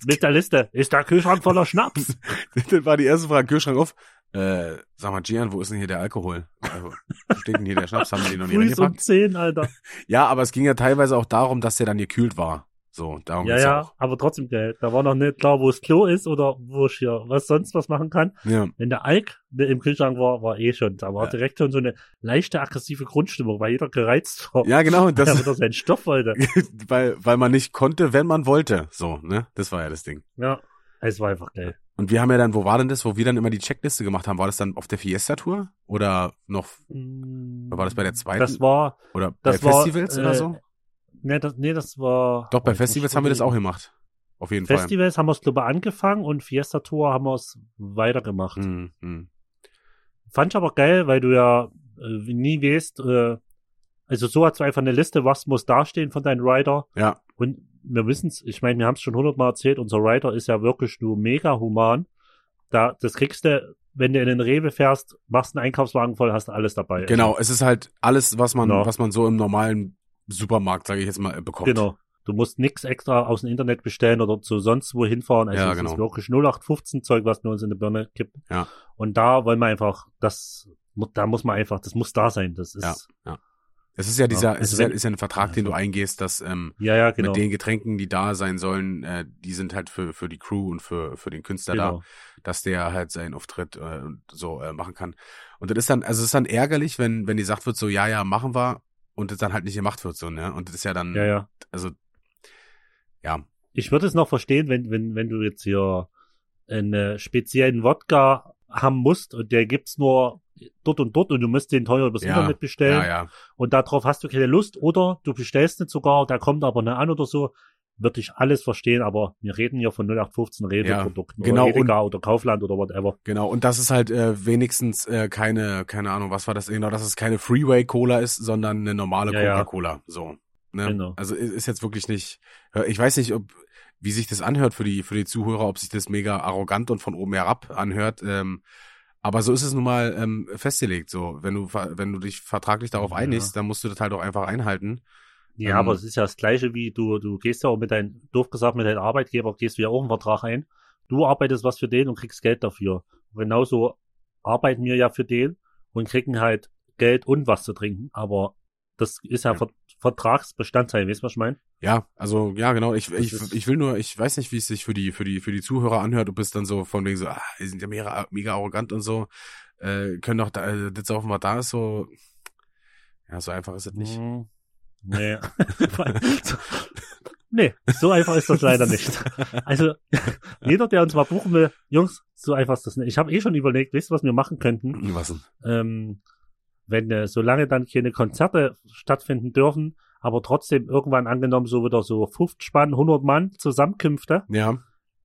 mit der Liste, ist der Kühlschrank voller Schnaps? Das war die erste Frage, Kühlschrank auf. Äh, sag mal, Gian, wo ist denn hier der Alkohol? Also, wo steht denn hier der Schnaps? Haben wir den noch nie Früh um reingepackt? 10, Alter. Ja, aber es ging ja teilweise auch darum, dass der dann gekühlt war. So, darum Ja, geht's ja, auch. aber trotzdem, gell, da war noch nicht klar, wo das Klo ist oder wo ich hier was sonst was machen kann. Ja, Wenn der Alk im Kühlschrank war, war eh schon, da war Ja. direkt schon so eine leichte aggressive Grundstimmung, weil jeder gereizt war. ja genau, und der das, wieder seinen Stoff wollte. weil, weil man nicht konnte, wenn man wollte. So, ne? Das war ja das Ding. Ja, es war einfach geil. Und wir haben ja dann, wo war denn das, wo wir dann immer die Checkliste gemacht haben? War das dann auf der Fiesta-Tour? Oder noch, Oder war das bei der zweiten? Das war, oder das bei war, Festivals äh, oder so? Nee, das, nee, das war. Doch, bei Festivals haben wir das auch gemacht. Auf jeden Fall. Festivals haben wir es, glaube ich, angefangen und Fiesta Tour haben wir es weitergemacht. Hm, hm. Fand ich aber geil, weil du ja äh, nie weißt, äh, also so hast du einfach eine Liste, was muss dastehen von deinem Rider. Ja, Und wir wissen's, ich meine, wir haben es schon hundertmal erzählt, unser Rider ist ja wirklich nur mega human. Da, das kriegst du, wenn du in den Rewe fährst, machst einen Einkaufswagen voll, hast alles dabei. genau. Es ist halt alles, was man, Genau. was man so im normalen Supermarkt, sage ich jetzt mal, bekommt. Genau. Du musst nix extra aus dem Internet bestellen oder zu sonst wo hinfahren. Also Ja, es genau. ist wirklich 0815 Zeug, was nur uns in die Birne gibt. Ja. Und da wollen wir einfach, das, da muss man einfach, das muss da sein. Das ist, Ja, ja. Es ist ja dieser, Ja, es also ist ja, wenn- ist ja ein Vertrag, den du eingehst, dass ähm, ja, ja, genau. mit den Getränken, die da sein sollen, äh, die sind halt für für die Crew und für für den Künstler da, genau. dass der halt seinen Auftritt äh, so äh, machen kann. Und das ist dann, also es ist dann ärgerlich, wenn wenn die gesagt wird so, ja ja machen wir und das dann halt nicht gemacht wird so ne? Und das ist ja dann, Ja, ja. also ja. Ich würde es noch verstehen, wenn, wenn, wenn du jetzt hier einen speziellen Wodka haben musst und der gibt's nur dort und dort und du musst den teuer übers Ja, Internet bestellen ja ja. und darauf hast du keine Lust oder du bestellst nicht sogar, der kommt aber nicht an oder so, würde ich alles verstehen, aber wir reden hier von 0815 Redeprodukten genau, oder Edeka oder Kaufland oder whatever. Genau, und das ist halt äh, wenigstens äh, keine, keine Ahnung, was war das genau, dass es keine Freeway-Cola ist, sondern eine normale Ja, ja. Coca-Cola. So. Ne? Genau. Also ist, jetzt wirklich nicht. Ich weiß nicht, ob wie sich das anhört für die, für die Zuhörer, ob sich das mega arrogant und von oben herab anhört. Ähm, aber so ist es nun mal ähm, festgelegt. So, wenn du, wenn du dich vertraglich darauf Ja. einigst, dann musst du das halt auch einfach einhalten. Ja, Ähm, aber es ist ja das Gleiche wie du, du gehst ja auch mit deinem, doof gesagt, mit deinem Arbeitgeber gehst du ja auch einen Vertrag ein. Du arbeitest was für den und kriegst Geld dafür. Genauso arbeiten wir ja für den und kriegen halt Geld und was zu trinken. Aber das ist ja, Ja. Ver Vertragsbestandteil, weißt du, was ich meine? Ja, also ja, genau. Ich, ich, ich will nur, ich weiß nicht, wie es sich für die, für die, für die Zuhörer anhört, ob es dann so von wegen so, ah, die sind ja mega, mega arrogant und so, äh, können doch da, äh, das wir da ist so, ja, so einfach ist es nicht. Hm, Nee. so, nee, so einfach ist das leider nicht. Also, jeder, der uns mal buchen will, Jungs, so einfach ist das nicht. Ich habe eh schon überlegt, wisst ihr, was wir machen könnten? Was denn? ähm, wenn äh, solange dann keine Konzerte stattfinden dürfen, aber trotzdem irgendwann angenommen so wieder so 50 Spann, 100 Mann Zusammenkünfte, Ja,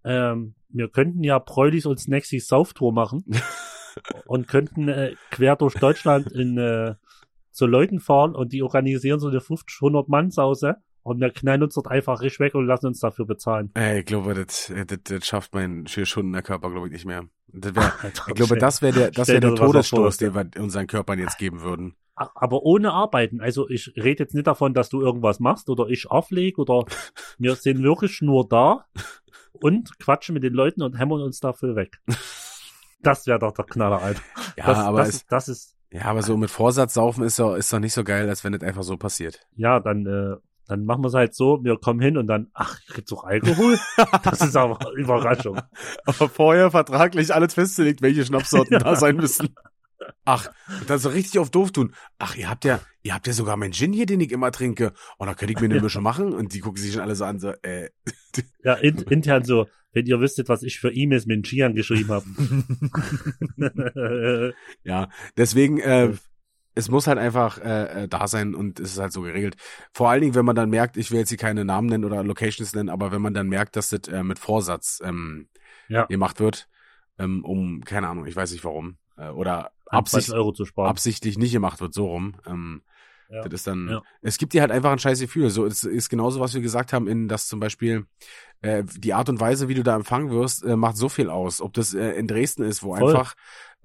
ähm, wir könnten ja Bräulis und Nexi Sauftour machen und könnten äh, quer durch Deutschland in äh, zu Leuten fahren und die organisieren so eine 50, 100 Mann Sause und wir knallen uns dort einfach richtig weg und lassen uns dafür bezahlen. Ey, ich glaube, das, das, das schafft mein der Körper, glaube ich, nicht mehr. Wär, ich glaube, das wäre der, das wäre der Todesstoß, den wir unseren Körpern jetzt geben würden. Aber ohne Arbeiten. Also ich rede jetzt nicht davon, dass du irgendwas machst oder ich aufleg oder wir sind wirklich nur da und quatschen mit den Leuten und hämmern uns dafür weg. Das wäre doch der Knaller, Alter. Ja, das, aber das, es, ist, das ist, ja, aber so mit Vorsatz saufen ist doch, ist doch nicht so geil, als wenn das einfach so passiert. ja, dann, äh, dann machen wir es halt so, wir kommen hin und dann, ach, gibt's auch Alkohol? Das ist aber Überraschung. Aber vorher vertraglich alles festgelegt, welche Schnapssorten da sein müssen. Ach, und dann so richtig auf doof tun. Ach, ihr habt ja, ihr habt ja sogar meinen Gin hier, den ich immer trinke. Und da könnte ich mir eine Mische machen. Und die gucken sich schon alle so an, so, äh, Ja, in, intern so, wenn ihr wüsstet, was ich für E-Mails mit Gian geschrieben habe. ja. Deswegen, äh, es muss halt einfach äh, äh, da sein und es ist halt so geregelt. Vor allen Dingen, wenn man dann merkt, ich will jetzt hier keine Namen nennen oder Locations nennen, aber wenn man dann merkt, dass das äh, mit Vorsatz ähm, ja, gemacht wird, ähm, um, keine Ahnung, ich weiß nicht warum, äh, oder Absicht, 20 Euro zu sparen. absichtlich nicht gemacht wird, so rum. Ähm, Ja. Das ist dann, Ja. es gibt dir halt einfach ein scheiß Gefühl. So, es ist genauso, was wir gesagt haben, in dass zum Beispiel äh, die Art und Weise, wie du da empfangen wirst, äh, macht so viel aus. Ob das äh, in Dresden ist, wo Voll. einfach,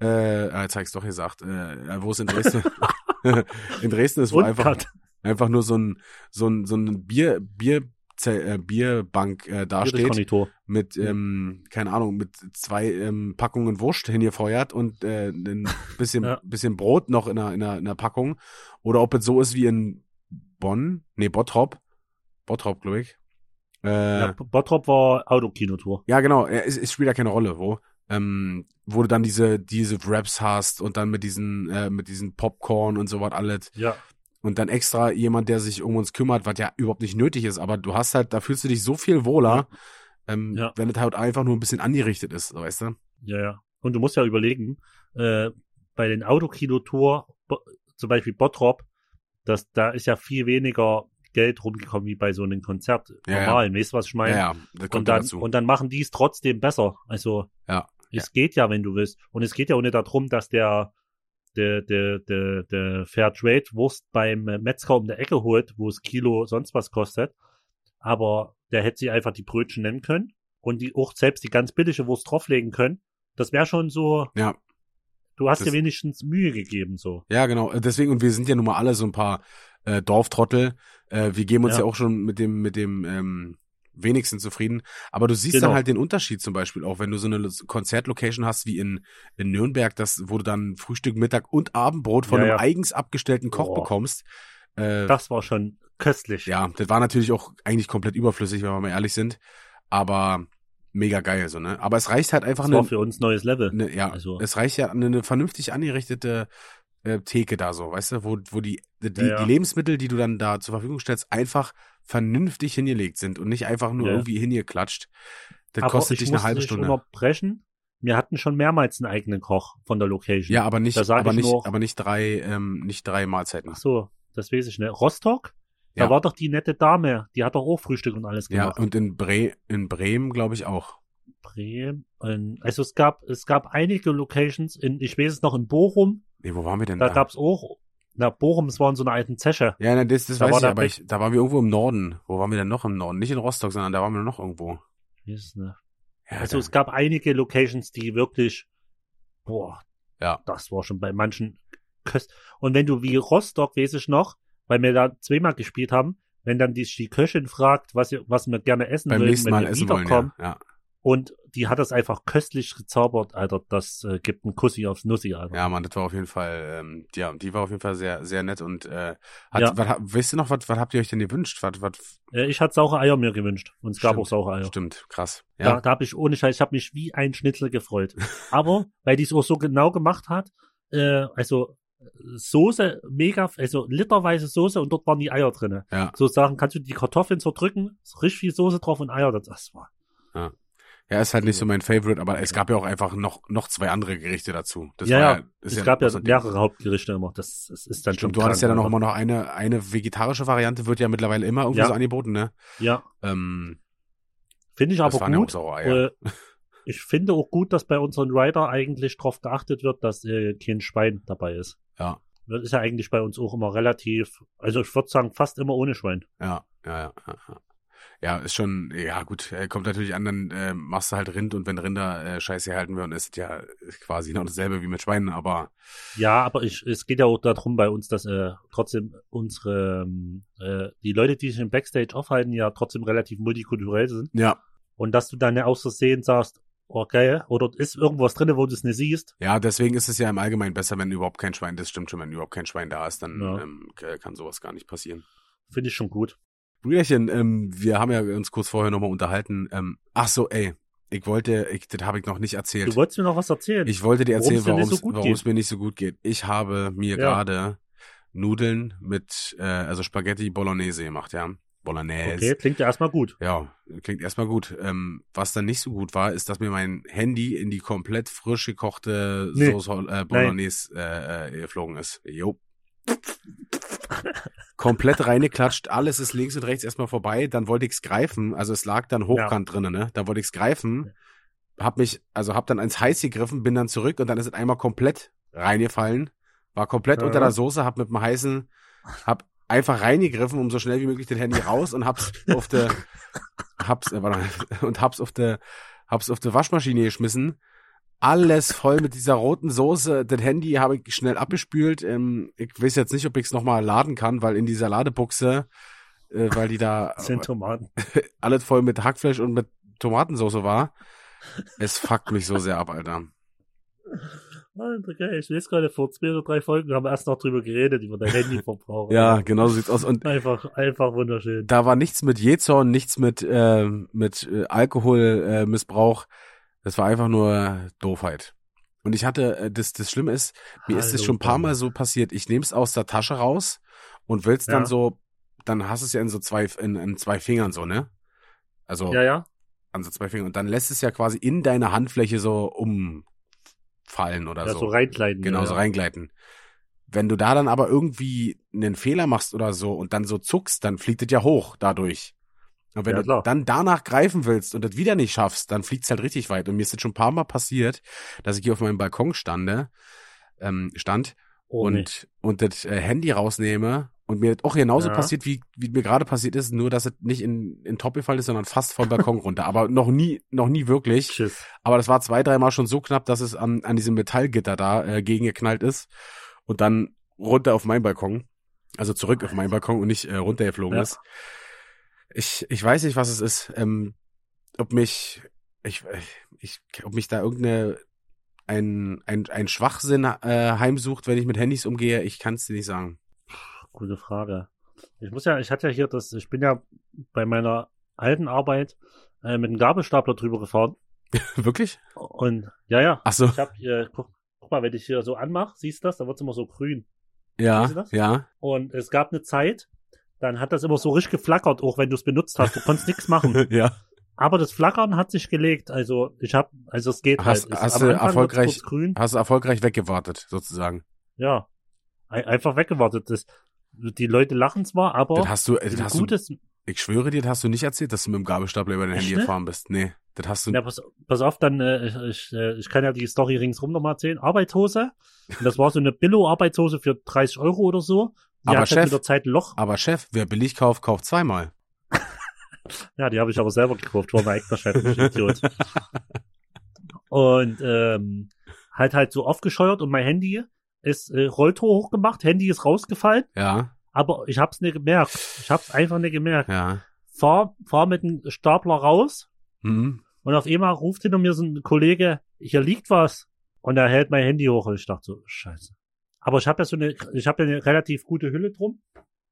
äh, äh, jetzt hab ich's doch gesagt, äh, wo es in Dresden, in Dresden ist, wo Und einfach, Cut. einfach nur so ein, so ein, so ein Bier, Bier, äh, Bierbank äh, dasteht mit, ähm, keine Ahnung, mit zwei ähm, Packungen Wurst hingefeuert und äh, ein bisschen, Ja. bisschen Brot noch in einer, in, einer, in einer Packung. Oder ob es so ist wie in Bonn, nee, Bottrop, Bottrop, glaube ich. Äh, Ja, ja. Bottrop war Autokinotour. genau, äh, es, es spielt ja keine Rolle, wo. Ähm, wo du dann diese, diese Wraps hast und dann mit diesen, äh, mit diesen Popcorn und so was alles. Ja, Und dann extra jemand, der sich um uns kümmert, was ja überhaupt nicht nötig ist, aber du hast halt, da fühlst du dich so viel wohler, ähm, Ja. wenn es halt einfach nur ein bisschen angerichtet ist, weißt du? ja, ja. Und du musst ja überlegen, äh, bei den Autokinotour, zum Beispiel Bottrop, das, da ist ja viel weniger Geld rumgekommen wie bei so einem Konzert. Ja, ja. Normal, weißt du, was ich meine? Ja, ja, und ja dann, dazu. und dann machen die es trotzdem besser. Also, Ja, es geht ja, wenn du willst. Und es geht ja auch nicht darum, dass der, der, der, der, der Fairtrade Wurst beim Metzger um der Ecke holt, wo es Kilo sonst was kostet. Aber der hätte sich einfach die Brötchen nennen können und die auch selbst die ganz billige Wurst drauflegen können. Das wäre schon so, ja, du hast dir wenigstens Mühe gegeben, so. ja, genau. Deswegen, und wir sind ja nun mal alle so ein paar äh, Dorftrottel. Äh, wir geben uns ja. Ja. auch schon mit dem, mit dem ähm, wenigsten zufrieden. Aber du siehst Genau. dann halt den Unterschied zum Beispiel auch, wenn du so eine Konzertlocation hast wie in, in Nürnberg, das, wo du dann Frühstück, Mittag und Abendbrot von Ja, einem ja. eigens abgestellten Koch Boah. bekommst. Äh, Das war schon köstlich. Ja, das war natürlich auch eigentlich komplett überflüssig, wenn wir mal ehrlich sind. Aber mega geil, so, ne? Aber es reicht halt einfach das war eine, für uns neues Level. eine ja, also- es reicht ja eine, eine vernünftig angerichtete äh, Theke da so, weißt du, wo, wo die, die, Ja, ja. die Lebensmittel, die du dann da zur Verfügung stellst, einfach vernünftig hingelegt sind und nicht einfach nur Ja. irgendwie hingeklatscht. Das Aber kostet ich dich eine halbe dich Stunde. unterbrechen. Wir hatten schon mehrmals einen eigenen Koch von der Location. Ja, aber nicht, aber ich nicht, nur- aber nicht drei, ähm, nicht drei Mahlzeiten. Ach so, das weiß ich nicht. Rostock? Da Ja. war doch die nette Dame, die hat doch auch Frühstück und alles Ja, gemacht. und in Bre in Bremen, glaube ich, auch. Bremen. Also es gab, es gab einige Locations in, ich weiß es noch, in Bochum, Nee, wo waren wir denn da da? gab's auch, na, Bochum, es war in so einer alten Zeche. Ja, na, das, das Da weiß war ich, aber ich, da waren wir irgendwo im Norden. Wo waren wir denn noch im Norden? Nicht in Rostock, sondern da waren wir noch irgendwo. Ich weiß es nicht. Ja, Also da, es gab einige Locations, die wirklich, boah, Ja. das war schon bei manchen Köst. Und wenn du wie Rostock, weiß ich noch, weil wir da zweimal gespielt haben, wenn dann die, die Köchin fragt, was, ihr- was wir gerne essen beim würden, wenn wir essen wollen, ja. ja. Und die hat das einfach köstlich gezaubert, Alter, das äh, gibt einen Kussi aufs Nussi, Alter. Ja, Mann, das war auf jeden Fall, ähm, ja, die war auf jeden Fall sehr, sehr nett und äh, hat, Ja. was, weißt du noch, was, was habt ihr euch denn gewünscht? Was, was, Äh, ich hatte saure Eier mir gewünscht und es gab Stimmt, auch saure Eier. Stimmt, krass. Da, Ja, da habe ich ohne Scheiß, ich habe mich wie ein Schnitzel gefreut. Aber weil die es auch so genau gemacht hat, äh, also Soße, mega, also literweise Soße und dort waren die Eier drinne. ja, Sozusagen kannst du die Kartoffeln zerdrücken, richtig viel Soße drauf und Eier, das, das war. ja, ist halt nicht so mein Favorite, aber es gab ja auch einfach noch, noch zwei andere Gerichte dazu. Das ja, ja, es gab ja ein Ding. mehrere Hauptgerichte immer. Das, das ist dann Stimmt, schon du hattest ja dann auch immer noch eine, eine vegetarische Variante, wird ja mittlerweile immer irgendwie Ja. so angeboten, ne? Ja, Ähm, finde ich aber ja gut. Eier. Äh, ich finde auch gut, dass bei unseren Rider eigentlich darauf geachtet wird, dass äh, kein Schwein dabei ist. Ja. Das ist ja eigentlich bei uns auch immer relativ, also ich würde sagen, fast immer ohne Schwein. Ja, ja, ja. ja, ja. Ist schon, ja gut, äh, kommt natürlich an, dann äh, machst du halt Rind und wenn Rinder äh, scheiße halten würden, ist es ja quasi noch dasselbe wie mit Schweinen, aber Ja, aber ich, es geht ja auch darum bei uns, dass äh, trotzdem unsere, ähm, äh, die Leute, die sich im Backstage aufhalten, ja trotzdem relativ multikulturell sind. ja, Und dass du dann ja aus Versehen sagst, oh geil, oder ist irgendwas drin, wo du es nicht siehst. ja, deswegen ist es ja im Allgemeinen besser, wenn überhaupt kein Schwein, das stimmt schon, wenn überhaupt kein Schwein da ist, dann Ja. ähm, kann sowas gar nicht passieren. Finde ich schon gut. Brüderchen, ähm, wir haben ja uns kurz vorher nochmal unterhalten. Ähm, ach so, ey, ich wollte, ich, das habe ich noch nicht erzählt. Du wolltest mir noch was erzählen. Ich wollte dir erzählen, warum so es es mir nicht so gut geht. Ich habe mir Ja. gerade Nudeln mit, äh, also Spaghetti Bolognese gemacht, ja. Bolognese. okay, klingt ja erstmal gut. Ja, klingt erstmal gut. Ähm, was dann nicht so gut war, ist, dass mir mein Handy in die komplett frisch gekochte Nee. Soße äh, Bolognese äh, äh, geflogen ist. Jo. komplett reingeklatscht, alles ist links und rechts erstmal vorbei, dann wollte ich's greifen, also es lag dann hochkant drinnen, ne? Dann wollte ich's greifen, hab mich, also hab dann ans Heiß gegriffen, bin dann zurück und dann ist es einmal komplett reingefallen, war komplett Ja. unter der Soße, hab mit dem heißen, hab einfach reingegriffen, um so schnell wie möglich den Handy raus und hab's auf der, hab's, äh, warte, und hab's auf der, hab's auf der Waschmaschine geschmissen. Alles voll mit dieser roten Soße. Das Handy habe ich schnell abgespült. Ähm, ich weiß jetzt nicht, ob ich es nochmal laden kann, weil in dieser Ladebuchse, äh, weil die da sind Tomaten. alles voll mit Hackfleisch und mit Tomatensauce war. Es fuckt mich so sehr ab, Alter. Geil. Ich weiß gerade, vor zwei oder drei Folgen haben wir erst noch drüber geredet, über dein Handyverbrauch. Ja, genau so sieht's aus. Und Einfach, einfach wunderschön. da war nichts mit Jezorn, nichts mit, äh, mit äh, Alkoholmissbrauch. Äh. Das war einfach nur Doofheit. Und ich hatte, äh, das, das Schlimme ist, mir ist es Hallo, schon ein paar. Mal so passiert, ich nehme es aus der Tasche raus und will's dann Ja. so, dann hast du es ja in so zwei, in, in zwei Fingern so, ne? Also Ja, ja. an so zwei Fingern. Und dann lässt es ja quasi in deine Handfläche so umfallen oder Ja, so. so reingleiten. Genau, ja, so reingleiten. Wenn du da dann aber irgendwie einen Fehler machst oder so und dann so zuckst, dann fliegt es ja hoch dadurch. Und wenn Ja, du dann danach greifen willst und das wieder nicht schaffst, dann fliegt's halt richtig weit. Und mir ist jetzt schon ein paar Mal passiert, dass ich hier auf meinem Balkon stande, ähm, stand Oh, und, und das äh, Handy rausnehme und mir das auch genauso Ja. passiert, wie, wie mir gerade passiert ist, nur dass es nicht in, in Top gefallen ist, sondern fast vom Balkon runter. Aber noch nie, noch nie wirklich. Tschüss. Aber das war zwei, dreimal schon so knapp, dass es an, an diesem Metallgitter da äh, gegengeknallt ist und dann runter auf meinen Balkon. Also zurück auf meinen Balkon und nicht äh, runtergeflogen Ja. ist. Ich, ich weiß nicht, was es ist. Ähm, ob mich, ich, ich, ob mich da irgendeine ein, ein, ein Schwachsinn äh, heimsucht, wenn ich mit Handys umgehe, ich kann es dir nicht sagen. Gute Frage. Ich muss ja, ich hatte ja hier das, ich bin ja bei meiner alten Arbeit äh, mit einem Gabelstapler drüber gefahren. Wirklich? Und ja, ja. Ach so, Ich hab hier, guck, guck mal, wenn ich hier so anmache, siehst du das, da wird's immer so grün. ja, ja. Und es gab eine Zeit, dann hat das immer so richtig geflackert, auch wenn du es benutzt hast. Du konntest nichts machen. ja. Aber das Flackern hat sich gelegt. Also ich habe, also es geht Hast- halt. Hast du erfolgreich-. Hast du erfolgreich weggewartet, sozusagen. Ja, Ein- einfach weggewartet. Das, die Leute lachen zwar, aber Das hast du, das hast du, gutes. ich schwöre dir, das hast du nicht erzählt, dass du mit dem Gabelstapler über dein Handy nicht? gefahren bist. Nee, das hast du Ja, pass, pass auf, dann äh, ich, ich, äh, ich kann ja die Story ringsrum nochmal erzählen. Arbeitshose. Und das war so eine Billo-Arbeitshose für 30 Euro oder so. Aber hat Chef- halt der Zeit Loch. Aber Chef, wer billig kauft, kauft zweimal. Ja, die habe ich aber selber gekauft, war mein eigener Chef. Und ähm, halt halt so aufgescheuert und mein Handy ist äh, Rolltor hochgemacht, Handy ist rausgefallen, Ja, aber ich hab's nicht gemerkt. Ich hab's einfach nicht gemerkt. ja. Fahr, fahr mit dem Stapler raus Mhm. und auf einmal ruft hinter mir so ein Kollege, hier liegt was. Und er hält mein Handy hoch und ich dachte so, scheiße. Aber ich habe ja so eine, ich habe ja eine relativ gute Hülle drum.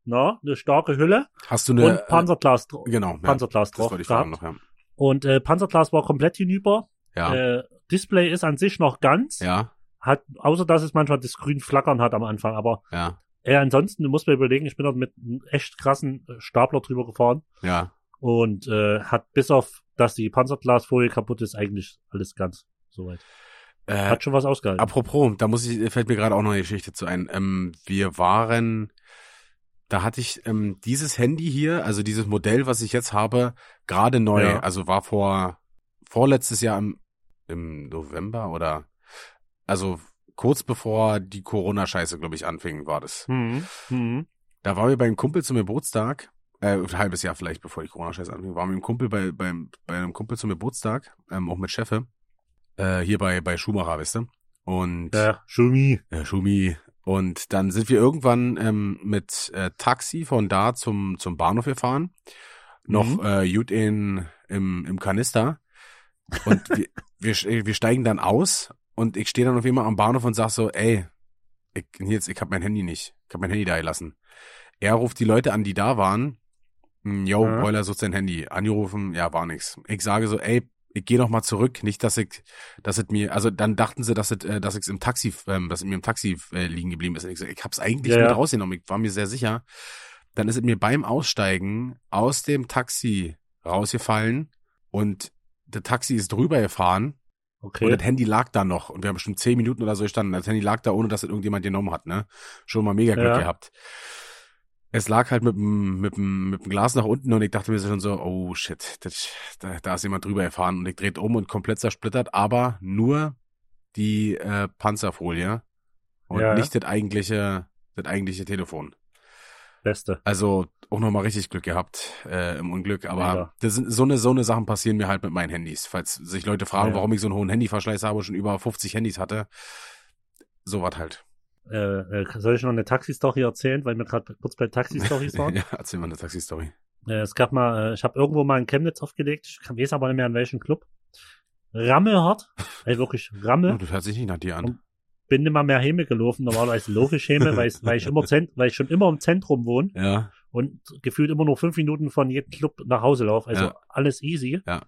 Na, eine starke Hülle Hast du eine, und Panzerglas drauf. äh, genau, ja, Panzerglas das drauf gehabt. noch, ja. Und äh, Panzerglas war komplett hinüber. Ja, Äh, Display ist an sich noch ganz. ja, Hat, außer dass es manchmal das grün flackern hat am Anfang. Aber ja, äh, ansonsten, du musst mir überlegen, ich bin dort mit einem echt krassen äh, Stapler drüber gefahren. ja. Und äh, hat bis auf, dass die Panzerglasfolie kaputt ist, eigentlich alles ganz soweit. Äh, Hat schon was ausgehalten. apropos, da muss ich, fällt mir gerade auch noch eine Geschichte zu ein. Ähm, wir waren, da hatte ich ähm, dieses Handy hier, also dieses Modell, was ich jetzt habe, gerade neu. Ja. Also war vor vorletztes Jahr im, im November oder also kurz bevor die Corona-Scheiße, glaube ich, anfing, war das. Mhm. Mhm. Da waren wir bei einem Kumpel zum Geburtstag, äh, ein halbes Jahr vielleicht, bevor die Corona-Scheiße anfing, waren wir mit einem Kumpel bei, beim, bei einem Kumpel zum Geburtstag, ähm, auch mit Chefe, äh, hier bei, bei Schumacher, weißt du? Und Ja, Schumi. äh, Schumi. Und dann sind wir irgendwann ähm, mit äh, Taxi von da zum, zum Bahnhof gefahren. Noch Mhm. äh, gut in, im, im Kanister. Und wir, wir, wir steigen dann aus und ich stehe dann auf einmal am Bahnhof und sag so, ey, ich, jetzt, ich hab mein Handy nicht. Ich hab mein Handy da gelassen. Er ruft die Leute an, die da waren. Hm, Yo, Ja. Broiler sucht sein Handy. Angerufen, ja, war nix. Ich sage so, ey, ich gehe noch mal zurück, nicht, dass ich, dass es mir, also dann dachten sie, dass es, äh, dass ich im Taxi, ähm, dass es mir im Taxi äh, liegen geblieben ist. Und ich, so, ich hab's eigentlich Ja, mit rausgenommen. Ich war mir sehr sicher. Dann ist es mir beim Aussteigen aus dem Taxi rausgefallen und das Taxi ist drüber gefahren Okay. und das Handy lag da noch. Und wir haben bestimmt zehn Minuten oder so gestanden. Das Handy lag da, ohne dass es irgendjemand genommen hat, ne? Schon mal mega Glück Ja. gehabt. Es lag halt mit dem, mit dem, mit dem Glas nach unten und ich dachte mir so schon so, oh shit, das, da, da ist jemand drüber gefahren und ich dreht um und komplett zersplittert, aber nur die äh, Panzerfolie und Ja. nicht das eigentliche, das eigentliche Telefon. Beste. Also auch nochmal richtig Glück gehabt äh, im Unglück. Aber das sind, so eine so eine Sachen passieren mir halt mit meinen Handys. Falls sich Leute fragen, Ja. warum ich so einen hohen Handyverschleiß habe und schon über 50 Handys hatte. So was halt. Äh, äh, soll ich noch eine Taxi-Story erzählen, weil wir gerade kurz bei Taxi-Stories waren? ja, erzähl mal eine Taxi-Story. Äh, es gab mal, äh, ich habe irgendwo mal in Chemnitz aufgelegt, ich weiß aber nicht mehr an welchem Club. Rammelhart, ey, wirklich Oh, Rammel. das hört sich nicht nach dir an. Bin immer mehr Heme gelaufen, normalerweise logisch Heme, weil, ich- weil ich immer weil ich schon immer im Zentrum wohne Ja, und gefühlt immer nur fünf Minuten von jedem Club nach Hause laufe. Also Ja. alles easy. Ja.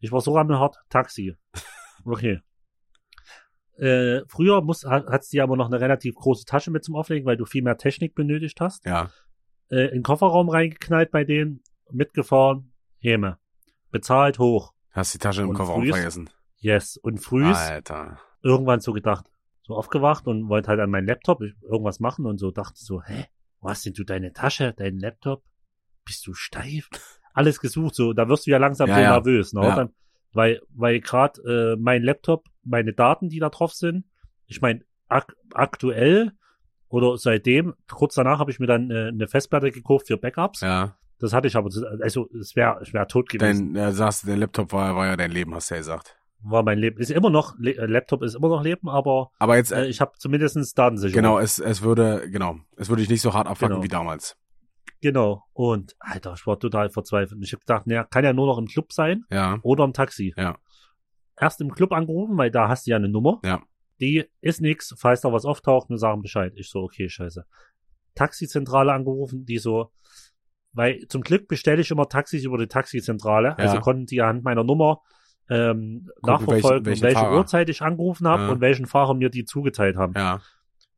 Ich war so rammelhart, Taxi. Okay. Äh, früher muss, hat, hat's dir aber noch eine relativ große Tasche mit zum Auflegen, weil du viel mehr Technik benötigt hast. ja, Äh, in den Kofferraum reingeknallt bei denen, mitgefahren, Heme. Bezahlt hoch. hast die Tasche im Und Kofferraum frühst- vergessen. Yes. Und frühs Alter. irgendwann so gedacht, so aufgewacht und wollte halt an meinen Laptop irgendwas machen und so dachte so, hä, wo hast denn du deine Tasche, deinen Laptop? Bist du steif? Alles gesucht, so, da wirst du ja langsam Ja, so ja. nervös, ne? Ja. Dann, weil, weil gerade äh, mein Laptop, meine Daten, die da drauf sind, ich meine, ak aktuell oder seitdem, kurz danach habe ich mir dann äh, eine Festplatte gekauft für Backups. Ja, Das hatte ich aber, also es wäre ich wär tot gewesen. dein, äh, sagst, du, der Laptop war, war ja dein Leben, hast du ja gesagt. War mein Leben. Ist immer noch, Le äh, Laptop ist immer noch Leben, aber Aber jetzt, äh, äh, ich habe zumindest Datensicherung. genau, es, es würde, genau, es würde dich nicht so hart abfacken Genau. wie damals. Genau. Und, Alter, ich war total verzweifelt. Ich habe gedacht, naja, kann ja nur noch im Club sein Ja, oder im Taxi. Ja. Erst im Club angerufen, weil da hast du ja eine Nummer. Ja. Die ist nix, falls da was auftaucht, wir sagen Bescheid. Ich so, okay, scheiße. Taxizentrale angerufen, die so, weil zum Glück bestelle ich immer Taxis über die Taxizentrale. Also Ja. konnten die anhand meiner Nummer ähm, Gucken, nachverfolgen, welchen- welchen welche Fahrer. Uhrzeit ich angerufen habe Ja. und welchen Fahrer mir die zugeteilt haben. ja,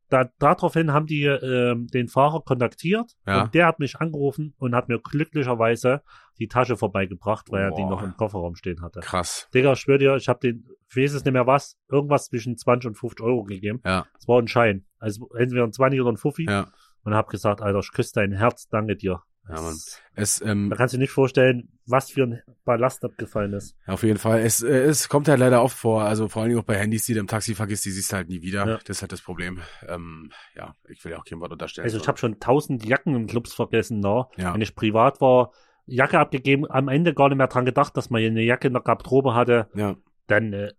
Da, daraufhin haben die ähm, den Fahrer kontaktiert Ja. und der hat mich angerufen und hat mir glücklicherweise die Tasche vorbeigebracht, weil er die Boah. noch im Kofferraum stehen hatte. krass. Digga, ich schwör dir, ich habe den, ich weiß es nicht mehr was, irgendwas zwischen 20 und 50 Euro gegeben. Ja, Es war ein Schein. Also entweder ein 20 oder ein Fuffi. ja, Und hab gesagt, Alter, ich küsse dein Herz, danke dir. Ja. Das- es, ähm, Da kannst du dir nicht vorstellen, was für ein Ballast abgefallen ist. Auf jeden Fall. Es, äh, es kommt halt leider oft vor, also vor allen Dingen auch bei Handys, die du im Taxi vergisst, die siehst du halt nie wieder. Ja. Das ist halt das Problem. Ähm, ja, ich will ja auch kein Wort unterstellen. Also ich habe schon tausend Jacken im Clubs vergessen, ne? ja, Wenn ich privat war, Jacke abgegeben, am Ende gar nicht mehr dran gedacht, dass man hier eine Jacke in der Garderobe hatte. ja, Dann, äh,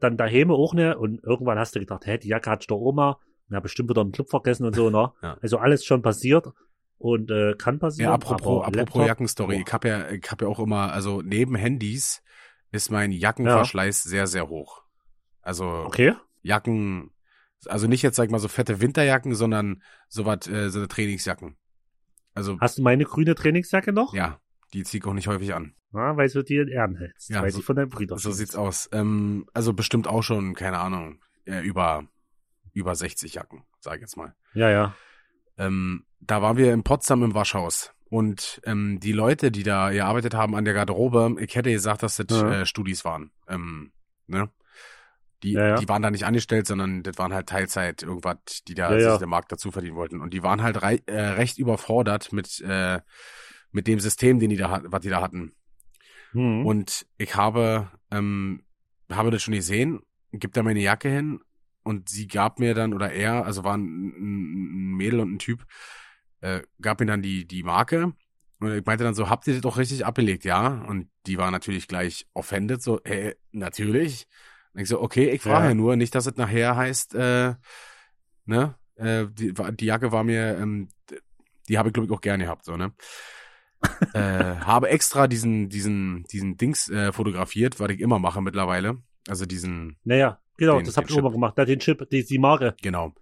dann daheim auch ne und irgendwann hast du gedacht, hä, die Jacke hat der Oma, na bestimmt wieder im Club vergessen und so, ne? Ja. Also alles schon passiert und äh, kann passieren. ja, apropos, apropos Jackenstory. Ich habe ja, ich hab ja auch immer, also neben Handys ist mein Jackenverschleiß sehr, sehr hoch. Also Okay. Jacken, also nicht jetzt, sag ich mal, so fette Winterjacken, sondern so was, äh, so Trainingsjacken. Also, Hast du meine grüne Trainingsjacke noch? ja, die zieh ich auch nicht häufig an. Ja, weil du dir in Ehren hältst. Ja, weil so- die von deinem Bruder So sieht's aus. Ähm, also bestimmt auch schon, keine Ahnung, äh, über, über 60 Jacken, sag ich jetzt mal. Ja, ja. Ähm, da waren wir in Potsdam im Waschhaus. Und ähm, die Leute, die da gearbeitet haben an der Garderobe, ich hätte gesagt, dass das Ja. äh, Studis waren. Ähm, ne? Die, Ja, ja. die waren da nicht angestellt, sondern das waren halt Teilzeit, irgendwas, die da Ja, sich der Markt dazu verdienen wollten. Und die waren halt rei äh, recht überfordert mit, äh, mit dem System, den die da, was die da hatten. Hm. Und ich habe, ähm, habe das schon gesehen, gib da meine Jacke hin, und sie gab mir dann, oder er, also war ein, ein Mädel und ein Typ, äh, gab mir dann die, die Marke und ich meinte dann so, habt ihr das doch richtig abgelegt, ja? Und die war natürlich gleich offended, so, äh, natürlich. Und ich so, okay, ich frage ja. ja nur, nicht, dass es nachher heißt, äh, ne, äh, die, die Jacke war mir, ähm, die habe ich glaube ich auch gerne gehabt, so, ne? äh, habe extra diesen, diesen, diesen Dings äh, fotografiert, was ich immer mache mittlerweile. Also diesen. Naja, genau, den, das habe ich immer gemacht. Da den Chip, die, die Marke. Genau.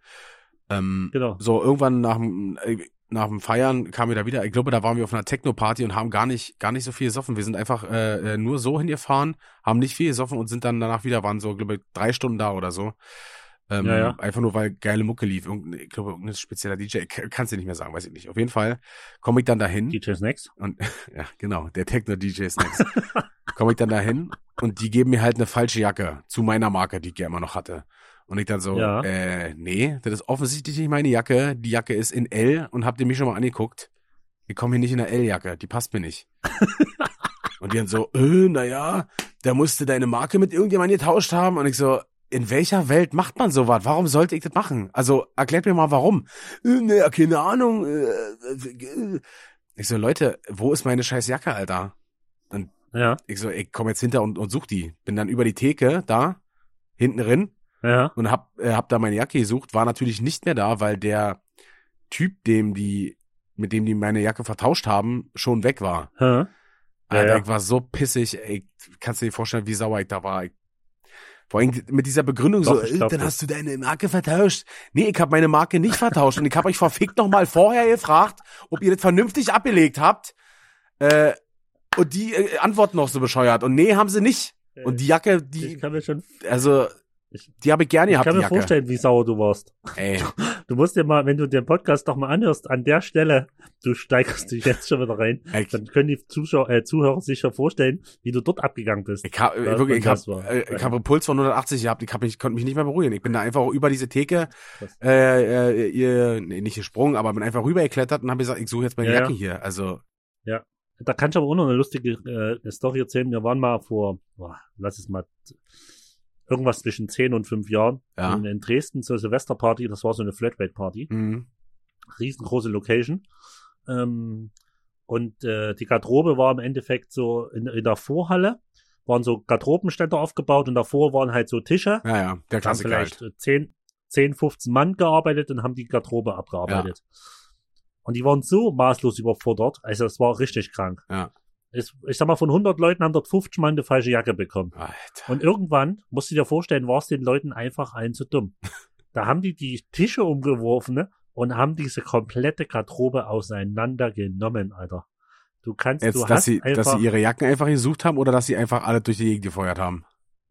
Ähm, genau. So, irgendwann nach dem, äh, nach dem Feiern kam wir da wieder, ich glaube, da waren wir auf einer Techno-Party und haben gar nicht, gar nicht so viel gesoffen. Wir sind einfach äh, äh nur so hingefahren, haben nicht viel gesoffen und sind dann danach wieder, waren so, glaube ich, drei Stunden da oder so. Ähm, ja, ja. Einfach nur, weil geile Mucke lief. Irgend, ich glaube, irgendein spezieller DJ, kannst du nicht mehr sagen, weiß ich nicht. Auf jeden Fall komme ich dann dahin. DJ Snacks? Und, ja, genau, der Techno-DJ Snacks. komme ich dann dahin und die geben mir halt eine falsche Jacke zu meiner Marke, die ich ja immer noch hatte. Und ich dann so, ja. äh, nee, das ist offensichtlich nicht meine Jacke. Die Jacke ist in L und habt ihr mich schon mal angeguckt? Ich komme hier nicht in der L-Jacke, die passt mir nicht. und die dann so, äh, naja, da musste deine Marke mit irgendjemandem getauscht haben. Und ich so, in welcher Welt macht man sowas? Warum sollte ich das machen? Also erklärt mir mal warum. Äh, naja, keine Ahnung. Äh, äh, ich so, Leute, wo ist meine scheiß Jacke, Alter? Und ja. ich so, ich komm jetzt hinter und, und such die. Bin dann über die Theke da, hinten drin, ja. und hab, äh, hab da meine Jacke gesucht, war natürlich nicht mehr da, weil der Typ, dem die, mit dem die meine Jacke vertauscht haben, schon weg war. Ja. Alter, ja, ich war so pissig, ey, kannst du dir vorstellen, wie sauer ich da war. Ich vor allem mit dieser Begründung Doch, so, äh, dann hast du deine Marke vertauscht. Nee, ich habe meine Marke nicht vertauscht und ich habe euch verfickt noch mal vorher gefragt, ob ihr das vernünftig abgelegt habt. Äh, und die äh, antworten noch so bescheuert. Und nee, haben sie nicht. Und die Jacke, die. Ich kann mir schon. Also, die habe ich gerne gehabt. Ich kann mir vorstellen, wie sauer du warst. Ey. Du musst dir mal, wenn du den Podcast doch mal anhörst, an der Stelle, du steigerst dich jetzt schon wieder rein, Ey. dann können die Zuschauer, äh, Zuhörer sich ja vorstellen, wie du dort abgegangen bist. Ich, hab, äh, wirklich, ich habe äh, ich hab einen Puls von 180 gehabt, ich, hab mich, konnte mich nicht mehr beruhigen. Ich bin da einfach über diese Theke, äh, äh, ihr, nee, nicht gesprungen, aber bin einfach rübergeklettert und habe gesagt, ich suche jetzt meine ja, Jacke hier. Also. Ja. Da kann ich aber auch noch eine lustige äh, Story erzählen. Wir waren mal vor, boah, lass es mal irgendwas zwischen 10 und 5 Jahren ja. in, in, Dresden zur Silvesterparty. Das war so eine Flatrate-Party. Mhm. Riesengroße Location. Ähm, und äh, die Garderobe war im Endeffekt so in, in der Vorhalle waren so Garderobenständer aufgebaut und davor waren halt so Tische. Ja, ja, der Klassiker. Vielleicht halt. 10, 10, 15 Mann gearbeitet und haben die Garderobe abgearbeitet. Ja. Und die waren so maßlos überfordert, also es war richtig krank. Ja ich, ich sag mal, von 100 Leuten haben dort 50 Mal eine falsche Jacke bekommen. Alter. Und irgendwann, musst du dir vorstellen, war es den Leuten einfach allen zu dumm. da haben die die Tische umgeworfen ne, und haben diese komplette Garderobe auseinandergenommen, Alter. Du kannst, Jetzt, du dass hast sie, einfach, dass sie ihre Jacken einfach gesucht haben oder dass sie einfach alle durch die Gegend gefeuert haben?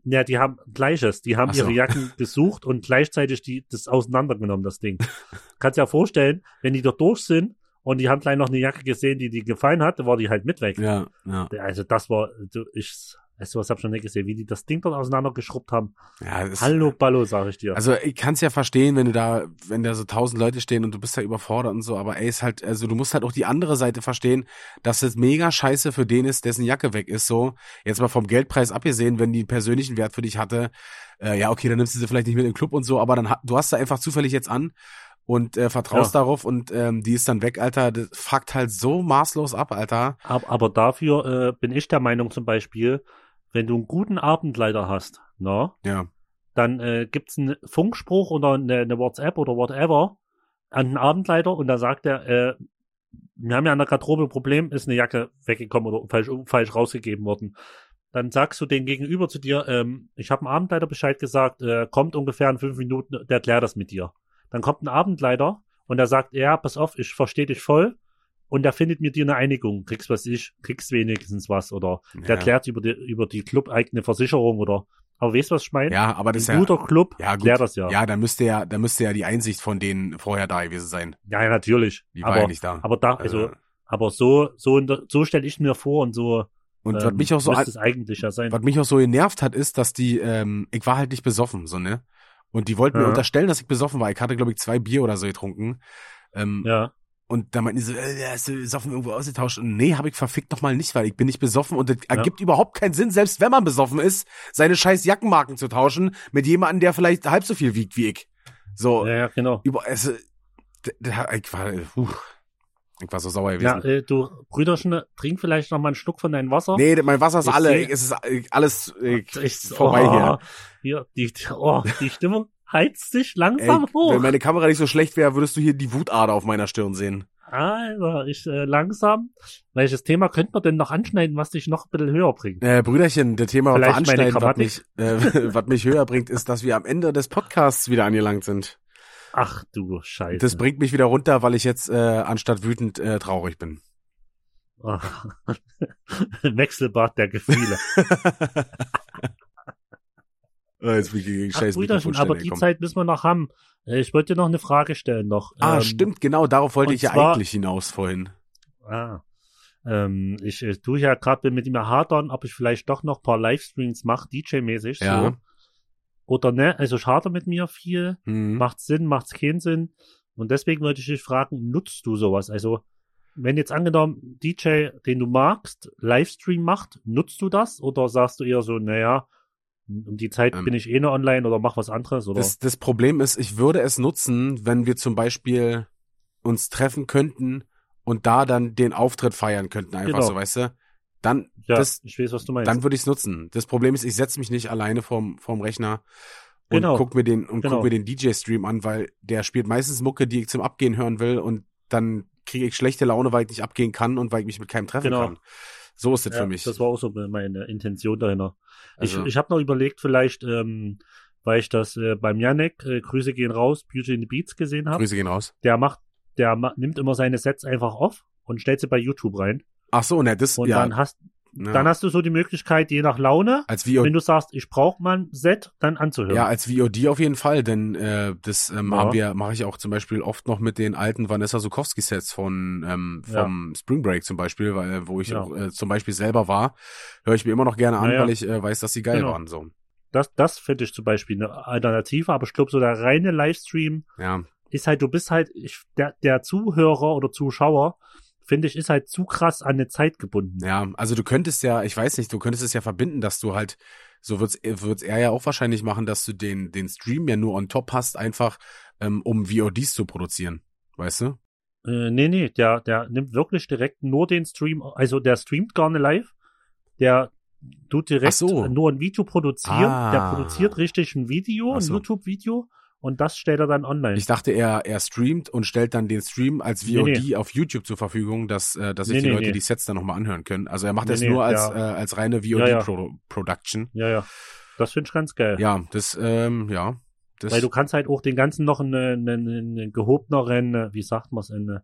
Ja, die haben Gleiches. Die haben so. ihre Jacken gesucht und gleichzeitig die, das auseinandergenommen, das Ding. kannst dir ja vorstellen, wenn die dort durch sind, und die haben gleich noch eine Jacke gesehen, die die gefallen hat, war die halt mit weg. Ja, ja. Also das war, ich, weißt du was, hab schon nicht gesehen, wie die das Ding dort auseinandergeschrubbt haben. Ja, das, Hallo Ballo, sag ich dir. Also ich kann es ja verstehen, wenn du da, wenn da so tausend Leute stehen und du bist da überfordert und so, aber ey, ist halt, also du musst halt auch die andere Seite verstehen, dass es mega scheiße für den ist, dessen Jacke weg ist, so. Jetzt mal vom Geldpreis abgesehen, wenn die einen persönlichen Wert für dich hatte, äh, ja, okay, dann nimmst du sie vielleicht nicht mit im Club und so, aber dann, du hast da einfach zufällig jetzt an und äh, vertraust ja. darauf und ähm, die ist dann weg, Alter. Das fuckt halt so maßlos ab, Alter. Aber, aber dafür äh, bin ich der Meinung zum Beispiel, wenn du einen guten Abendleiter hast, ne? Ja. Dann äh, gibt's einen Funkspruch oder eine, eine WhatsApp oder whatever an den Abendleiter und da sagt er, äh, wir haben ja an der Garderobe ein Problem, ist eine Jacke weggekommen oder falsch, falsch rausgegeben worden. Dann sagst du den Gegenüber zu dir, ähm, ich habe dem Abendleiter Bescheid gesagt, äh, kommt ungefähr in fünf Minuten, der klärt das mit dir. Dann kommt ein Abendleiter und er sagt, ja, pass auf, ich verstehe dich voll. Und er findet mit dir eine Einigung. Kriegst was ich, kriegst wenigstens was. Oder ja. der klärt über die, über die Club-eigene Versicherung oder aber weißt du, was ich meine? Ja, aber das ein ist ja. guter Club ja, gut. klärt das ja. Ja, da müsste ja, da müsste ja die Einsicht von denen vorher da gewesen sein. Ja, ja natürlich. Die war aber, ja nicht da. Aber da, also, äh. aber so, so, so stelle ich mir vor und so. Und ähm, was mich auch so, es eigentlich ja sein. was mich auch so genervt hat, ist, dass die, ähm, ich war halt nicht besoffen, so, ne? Und die wollten ja. mir unterstellen, dass ich besoffen war. Ich hatte, glaube ich, zwei Bier oder so getrunken. Ähm, ja. Und da meinten die so, äh, hast du besoffen irgendwo ausgetauscht? Und nee, habe ich verfickt noch mal nicht, weil ich bin nicht besoffen und es ergibt überhaupt keinen Sinn, selbst wenn man besoffen ist, seine scheiß Jackenmarken zu tauschen mit jemandem, der vielleicht halb so viel wiegt wie ich. So, Ja, ja, genau. über, also, ich war, puh, ich war so sauer Ja, gewesen. äh, du, Brüderchen, trink vielleicht noch mal einen Schluck von deinem Wasser. nee, mein Wasser ist Ich alle, es ist äh, alles äh, Ich, vorbei oh, hier. Hier, die, oh, die Stimmung heizt sich Ey, langsam hoch. wenn meine Kamera nicht so schlecht wäre, würdest du hier die Wutader auf meiner Stirn sehen. Alter, ich äh, langsam. Welches Thema könnte man denn noch anschneiden, was dich noch ein bisschen höher bringt? Äh, Brüderchen, der Thema was anschneiden, was mich, äh, was mich höher bringt, ist, dass wir am Ende des Podcasts wieder angelangt sind. Ach du Scheiße. Das bringt mich wieder runter, weil ich jetzt äh, anstatt wütend äh, traurig bin. Ach. Wechselbad der Gefühle. Äh, jetzt bin ich gegen Ach, scheiß Brüderchen, aber die gekommen. Zeit müssen wir noch haben. Äh, Ich wollte dir noch eine Frage stellen noch. Ah, Ähm, stimmt, genau, darauf wollte ich ja zwar- eigentlich hinaus vorhin. Ah. Ähm, ich äh, tue ja gerade mit ihm hadern, ob ich vielleicht doch noch ein paar Livestreams mache, DJ-mäßig. Ja. So. Oder ne? Also ich hader mit mir viel. Hm. Macht Sinn, macht's keinen Sinn. Und deswegen wollte ich dich fragen, nutzt du sowas? Also, wenn jetzt angenommen DJ, den du magst, Livestream macht, nutzt du das? Oder sagst du eher so, naja, um die Zeit Ähm, bin ich eh nur online oder mach was anderes? Oder? Das, das Problem ist, ich würde es nutzen, wenn wir zum Beispiel uns treffen könnten und da dann den Auftritt feiern könnten, einfach Genau. so, weißt du? Dann, ja, das, ich weiß, was du meinst. dann würde ich es nutzen. Das Problem ist, ich setze mich nicht alleine vorm, vorm Rechner und Genau. guck mir den und Genau. guck mir den DJ-Stream an, weil der spielt meistens Mucke, die ich zum Abgehen hören will und dann kriege ich schlechte Laune, weil ich nicht abgehen kann und weil ich mich mit keinem treffen Genau. kann. So ist es ja, für mich. Das war auch so meine Intention dahinter. Also- ich ich habe noch überlegt, vielleicht, ähm, weil ich das äh, beim Janek, äh, Grüße gehen raus, Beauty in the Beats gesehen habe. Grüße gehen raus. Der macht, der ma nimmt immer seine Sets einfach auf und stellt sie bei YouTube rein. Ach so, ne, das Und ja, dann hast ja. dann hast du so die Möglichkeit, je nach Laune, wenn du sagst, ich brauche mal ein Set, dann anzuhören. Ja, als VOD auf jeden Fall, denn äh, das ähm, Ja. haben wir, mache ich auch zum Beispiel oft noch mit den alten Vanessa Sukowski Sets von ähm, vom Spring Break zum Beispiel, weil wo ich Ja. auch, äh, zum Beispiel selber war, höre ich mir immer noch gerne an, Ja, ja. weil ich äh, weiß, dass sie geil Genau. waren. So, Das, das finde ich zum Beispiel eine Alternative, aber ich glaube, so der reine Livestream ja, ist halt, du bist halt, ich, der, der Zuhörer oder Zuschauer, finde ich, ist halt zu krass an eine Zeit gebunden. ja. Also du könntest ja, ich weiß nicht, du könntest es ja verbinden, dass du halt so wird's wird's er ja auch wahrscheinlich machen, dass du den den Stream ja nur on top hast, einfach ähm, um VODs zu produzieren, weißt du? Äh, nee, nee, der, der nimmt wirklich direkt nur den Stream, also der streamt gar nicht live, der tut direkt so. nur ein Video produzieren, Ah. der produziert richtig ein Video, Ach ein so. YouTube-Video und das stellt er dann online. Ich dachte, er, er streamt und stellt dann den Stream als Nee, VOD auf YouTube zur Verfügung, dass, äh, dass sich Nee, die nee, Leute nee. die Sets dann nochmal anhören können. Also er macht Nee, das nee, nur als, der- äh, als reine Ja, ja. VOD-Production. ja, ja. Das finde ich ganz geil. Ja, das, ähm, ja. Das, Weil du kannst halt auch den ganzen noch einen, einen, einen gehobeneren, äh, wie sagt man es, eine,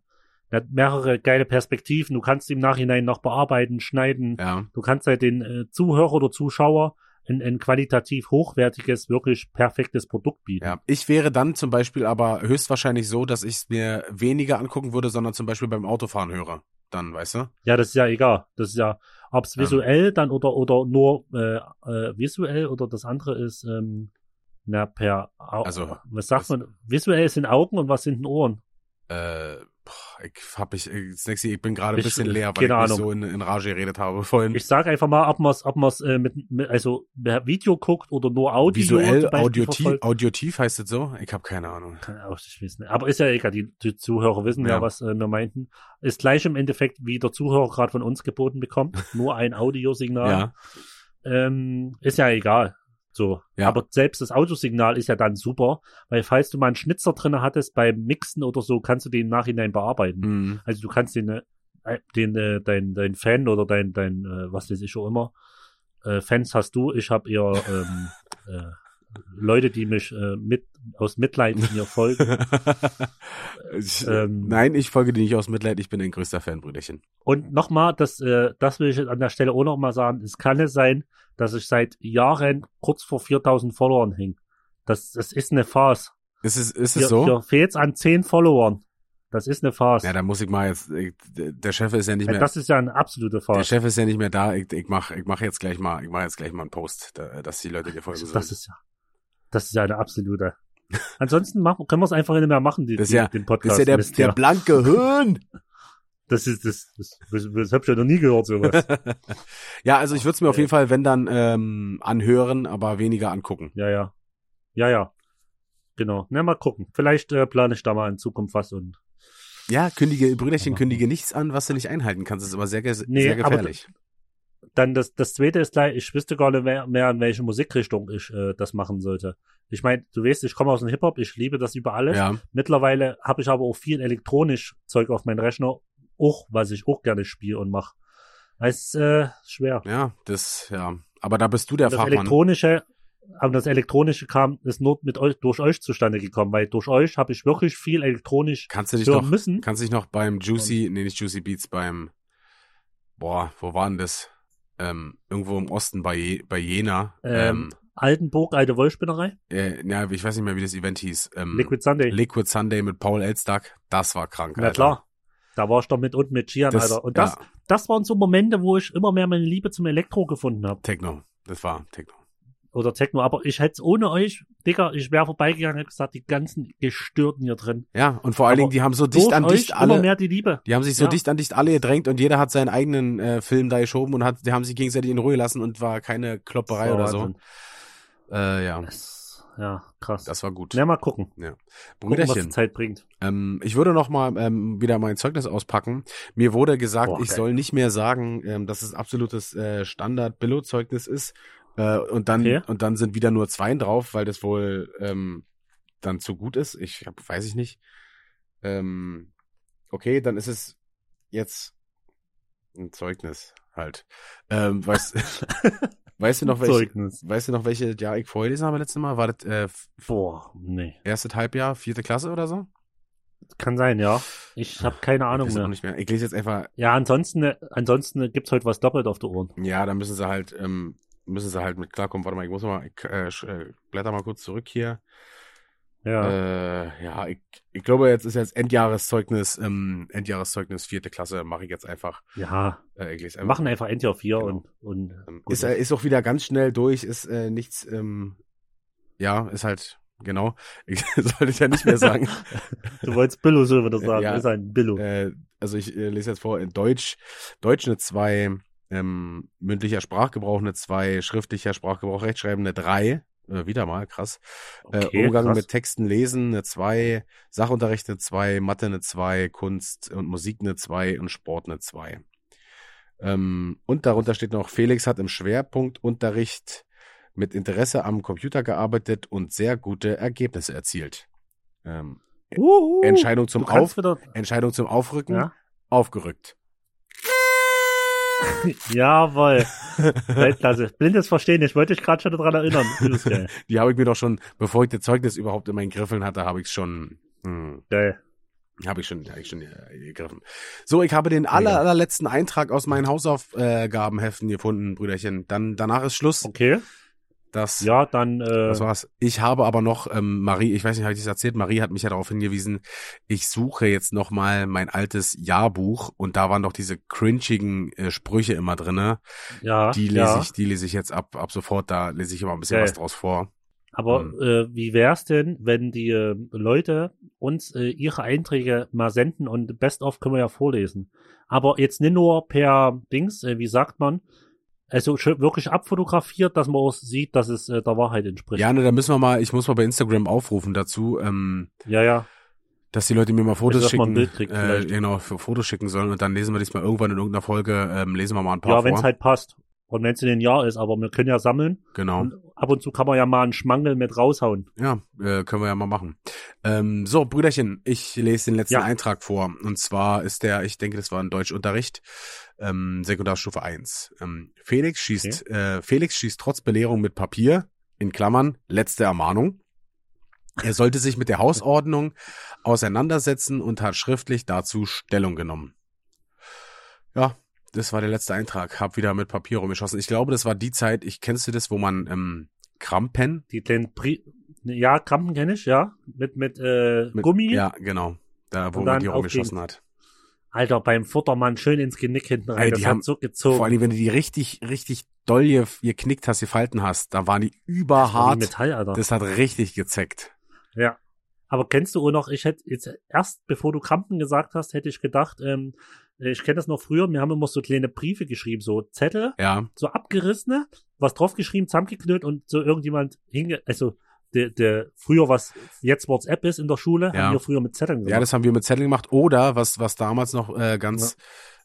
hat mehrere geile Perspektiven. Du kannst im Nachhinein noch bearbeiten, schneiden. ja, Du kannst halt den äh, Zuhörer oder Zuschauer ein, ein qualitativ hochwertiges, wirklich perfektes Produkt bieten. ja. Ich wäre dann zum Beispiel aber höchstwahrscheinlich so, dass ich es mir weniger angucken würde, sondern zum Beispiel beim Autofahren höre. Dann, weißt du? Ja, das ist ja egal. Das ist ja, ob es Ähm. visuell dann oder oder nur äh, äh, visuell oder das andere ist, ähm, na, per Au Also, was sagt man? Visuell sind Augen und was sind denn Ohren? Äh, ich hab ich, äh, ich bin gerade ein Ich- bisschen leer, weil ich mich so in, in Rage geredet habe vorhin. Ich sag einfach mal, ob man es ob man's, äh, mit, mit, also Video guckt oder nur Audio. Visuell, audiotief, audiotief heißt es so? Ich habe keine Ahnung. Kann auch nicht wissen. Aber ist ja egal, die, die Zuhörer wissen ja, Ja. was äh, wir meinten. Ist gleich im Endeffekt, wie der Zuhörer gerade von uns geboten bekommt. Nur ein Audiosignal. Ja, Ähm, ist ja egal. So. Ja. Aber selbst das Audiosignal ist ja dann super, weil falls du mal einen Schnitzer drin hattest beim Mixen oder so, kannst du den im Nachhinein bearbeiten. mhm. Also du kannst den, äh, den äh, dein, dein Fan oder dein, dein äh, was weiß ich auch immer, äh, Fans hast du, ich habe eher ähm, äh, Leute, die mich äh, mit aus Mitleid mir folgen. Ich- Ähm, Nein, ich folge dir nicht aus Mitleid, ich bin ein größter Fan, Brüderchen. Und nochmal, das, äh, das will ich an der Stelle auch nochmal sagen, es kann es sein, dass ich seit Jahren kurz vor 4000 Followern hing. Das, das ist eine Farce. Ist es, ist es Hier, so? hier fehlt's an 10 Followern. Das ist eine Farce. Ja, da muss ich mal jetzt, ich, der Chef ist ja nicht mehr, das ist ja eine absolute der Farce. Chef ist ja nicht mehr da, ich, ich mach, ich mach jetzt gleich mal, ich mach jetzt gleich mal einen Post, da, dass die Leute dir folgen Das, sollen. das ist ja, das ist ja eine absolute. Ansonsten machen, können wir es einfach nicht mehr machen, die, Das ist ja- den Das Podcast. ist ja der, Mist, der blanke Höhn. Das ist, das, das, das, das hab ich ja noch nie gehört, sowas. Ja, also ich würde es mir auf jeden Fall, wenn dann, ähm, anhören, aber weniger angucken. ja, ja. Ja, ja. Genau. Na, mal gucken. Vielleicht äh, plane ich da mal in Zukunft was und. Ja, kündige, Brüderchen, Aber- kündige nichts an, was du nicht einhalten kannst. Das ist aber sehr, ge- Nee, sehr aber gefährlich. Dann das, das zweite ist gleich, ich wüsste gar nicht mehr, mehr in welche Musikrichtung ich äh, das machen sollte. Ich meine, du weißt, ich komme aus dem Hip-Hop, ich liebe das über alles. Ja, Mittlerweile habe ich aber auch viel elektronisch Zeug auf meinem Rechner, auch, was ich auch gerne spiele und mache. Es ist äh, schwer. ja, das, ja. Aber da bist du der das Fachmann. elektronische, aber das elektronische kam, ist nur mit euch, durch euch zustande gekommen, weil durch euch habe ich wirklich viel elektronisch Kannst du dich noch, müssen. kannst dich noch beim Juicy, nee, nicht Juicy Beats, beim, boah, wo war denn das? Ähm, irgendwo im Osten bei, bei Jena. Ähm, Altenburg, alte Wollspinnerei, ähm, äh, ja, ich weiß nicht mehr, wie das Event hieß. Ähm, Liquid Sunday. Liquid Sunday mit Paul Elstag. Das war krank, Na Alter. klar. Da war ich doch mit und mit Gian, Das, Alter. Und das, ja, das waren so Momente, wo ich immer mehr meine Liebe zum Elektro gefunden habe. Techno. Das war Techno. Oder Techno. Aber ich hätte ohne euch, Digga, ich wäre vorbeigegangen und gesagt, die ganzen Gestörten hier drin. Ja, und vor allen Dingen, die haben so dicht an dicht immer alle, mehr die Liebe. die haben sich so Ja. dicht an dicht alle gedrängt und jeder hat seinen eigenen äh, Film da geschoben und hat, die haben sich gegenseitig in Ruhe gelassen und war keine Klopperei war oder so. Wahnsinn. Äh, ja, Das, ja, krass. das war gut. Na, mal gucken. Gucken, was Zeit bringt. ähm, ich würde noch mal ähm, wieder mein Zeugnis auspacken. Mir wurde gesagt, Boah, ich geil. soll nicht mehr sagen, ähm, dass es absolutes äh, Standard-Billo-Zeugnis ist. Äh, und dann Okay. und dann sind wieder nur zwei drauf, weil das wohl ähm, dann zu gut ist. Ich hab, weiß ich nicht. Ähm, okay, dann ist es jetzt ein Zeugnis halt. Ähm, weißt, weißt du noch welche? Zeugnis. Weißt du noch welche Jahr ich vorgelesen habe letztes Mal? War das äh, Boah, nee. erste Halbjahr, vierte Klasse oder so? Kann sein, ja. Ich habe keine Ahnung mehr. nicht mehr. Ich lese jetzt einfach, Ja, ansonsten, ansonsten gibt's heute was doppelt auf der Ohren. ja, da müssen sie halt, ähm, müssen sie halt mit klarkommen. Warte mal, ich muss mal, ich äh, äh, blätter mal kurz zurück hier. Ja. Äh, ja, ich, ich glaube, jetzt ist jetzt Endjahreszeugnis, ähm, Endjahreszeugnis vierte Klasse, mache ich jetzt einfach. ja. Äh, ich einfach. machen einfach auf vier Genau. und, und Ähm, ist, äh, ist auch wieder ganz schnell durch, ist äh, nichts, ähm, ja, ist halt, genau. Ich sollte ich ja nicht mehr sagen. Du wolltest Billo so wieder sagen. Ja. Ist ein Billo. äh, also ich äh, lese jetzt vor, in Deutsch, Deutsch eine 2, ähm, mündlicher Sprachgebrauch eine 2, schriftlicher Sprachgebrauch, Rechtschreiben eine 3, äh, wieder mal, krass. äh, Okay, Umgang krass. mit Texten lesen eine 2, Sachunterricht eine 2, Mathe eine 2, Kunst und Musik eine 2 und Sport eine 2. Ähm, und darunter steht noch, Felix hat im Schwerpunktunterricht mit Interesse am Computer gearbeitet und sehr gute Ergebnisse erzielt. Ähm. Entscheidung zum Auf, Entscheidung zum Aufrücken, ja? aufgerückt. Jawohl. Weltklasse. Blindes Verstehen. Ich wollte dich gerade schon daran erinnern. Die habe ich mir doch schon, bevor ich das Zeugnis überhaupt in meinen Griffeln hatte, habe ich schon, hm, Geil. habe ich schon, habe ich schon äh, gegriffen. So, ich habe den aller, allerletzten Eintrag aus meinen Hausaufgabenheften gefunden, Brüderchen. Dann danach ist Schluss. Okay. Das, Ja, dann, äh, das war's. Ich habe aber noch ähm, Marie, ich weiß nicht, habe ich das erzählt? Marie hat mich ja darauf hingewiesen. Ich suche jetzt noch mal mein altes Jahrbuch und da waren doch diese cringigen äh, Sprüche immer drinne. ja, Die lese ja. ich, die lese ich jetzt ab, ab sofort. Da lese ich immer ein bisschen Geil. was draus vor. Aber Hm. äh, wie wär's denn, wenn die äh, Leute uns äh, ihre Einträge mal senden und Best of können wir ja vorlesen. Aber jetzt nicht nur per Dings, äh, wie sagt man, also schön wirklich abfotografiert, dass man auch sieht, dass es äh, der Wahrheit entspricht. Ja, ne, da müssen wir mal, ich muss mal bei Instagram aufrufen dazu, ähm, ja. ja. dass die Leute mir mal Fotos dass man schicken. ein Bild kriegt äh, vielleicht. genau, für Fotos schicken sollen und dann lesen wir diesmal irgendwann in irgendeiner Folge, ähm, lesen wir mal ein paar Ja, wenn es halt passt. Und wenn es in den Jahr ist, aber wir können ja sammeln. genau. Und ab und zu kann man ja mal einen Schmangel mit raushauen. Ja, äh, können wir ja mal machen. Ähm, so, Brüderchen, ich lese den letzten Ja. Eintrag vor. Und zwar ist der, ich denke, das war ein Deutschunterricht, ähm, Sekundarstufe 1. Ähm, Felix schießt, äh, Felix schießt trotz Belehrung mit Papier, in Klammern, letzte Ermahnung. Er sollte sich mit der Hausordnung auseinandersetzen und hat schriftlich dazu Stellung genommen. Ja, das war der letzte Eintrag. Hab wieder mit Papier rumgeschossen. Ich glaube, das war die Zeit, ich kennst du das, wo man ähm, Krampen Die kleinen Pri ja, Krampen kenne ich, ja. Mit, mit, äh, Mit, Gummi. Ja, genau. Da, wo man die rumgeschossen hat. Alter, beim Futtermann schön ins Genick hinten rein. Ey, das die hat haben- so gezogen. Vor allem, wenn du die richtig, richtig doll ge- geknickt hast, gefalten hast, da waren die Das überhart. Metall, Alter. Das hat richtig gezeckt. Ja. Aber kennst du auch noch, ich hätte jetzt erst, bevor du Krampen gesagt hast, hätte ich gedacht, ähm, ich kenne das noch früher, wir haben immer so kleine Briefe geschrieben, so Zettel, Ja, so abgerissene, was draufgeschrieben, zusammengeknüllt und so irgendjemand hinge, also der, der früher was jetzt WhatsApp ist in der Schule, Ja. haben wir früher mit Zetteln gemacht. ja, das haben wir mit Zetteln gemacht. Oder was, was damals noch äh, ganz,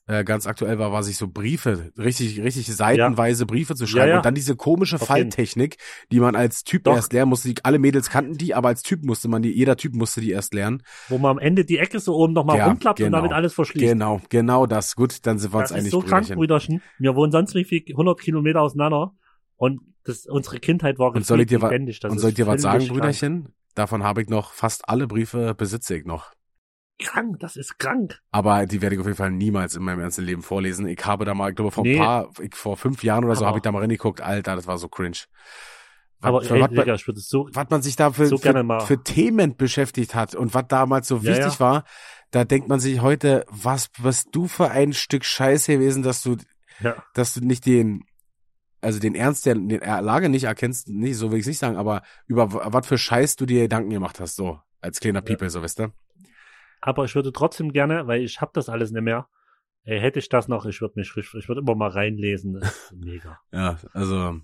äh, ganz aktuell war, war sich so Briefe, richtig, richtig seitenweise Briefe zu schreiben Ja, ja. und dann diese komische Auf jeden. Falttechnik, die man als Typ Doch. erst lernen musste. Die, alle Mädels kannten die, aber als Typ musste man die, jeder Typ musste die erst lernen. wo man am Ende die Ecke so oben nochmal Ja, rumklappt und genau. damit alles verschließt. Genau, genau das. Gut, dann sind wir uns Das ist so krank, Brüderchen. Brüderchen. Wir wohnen sonst wie viel 100 Kilometer auseinander und das, unsere Kindheit war Und soll ich dir lebendig. Das Und soll ich dir was sagen, krank. Brüderchen? Davon habe ich noch fast alle Briefe besitze ich noch. Krank, das ist krank. Aber die werde ich auf jeden Fall niemals in meinem ganzen Leben vorlesen. Ich habe da mal, ich glaube, vor Nee. ein paar, ich, vor fünf Jahren oder so habe ich da mal reingeguckt. Alter, das war so cringe. Was, Aber ey, was, Digga, ich würde es so, was man sich da für, so für, für Themen beschäftigt hat und was damals so Ja, wichtig ja. war, da denkt man sich heute, was bist du für ein Stück Scheiße gewesen, dass du, ja, dass du nicht den, also den Ernst der, der Lage nicht erkennst, nicht, so will ich nicht sagen, aber über was für Scheiß du dir Gedanken gemacht hast, so, als kleiner People, so, weißt du? aber ich würde trotzdem gerne, weil ich habe das alles nicht mehr, ey, hätte ich das noch, ich würde mich, ich würde immer mal reinlesen. Das ist mega. Ja, also,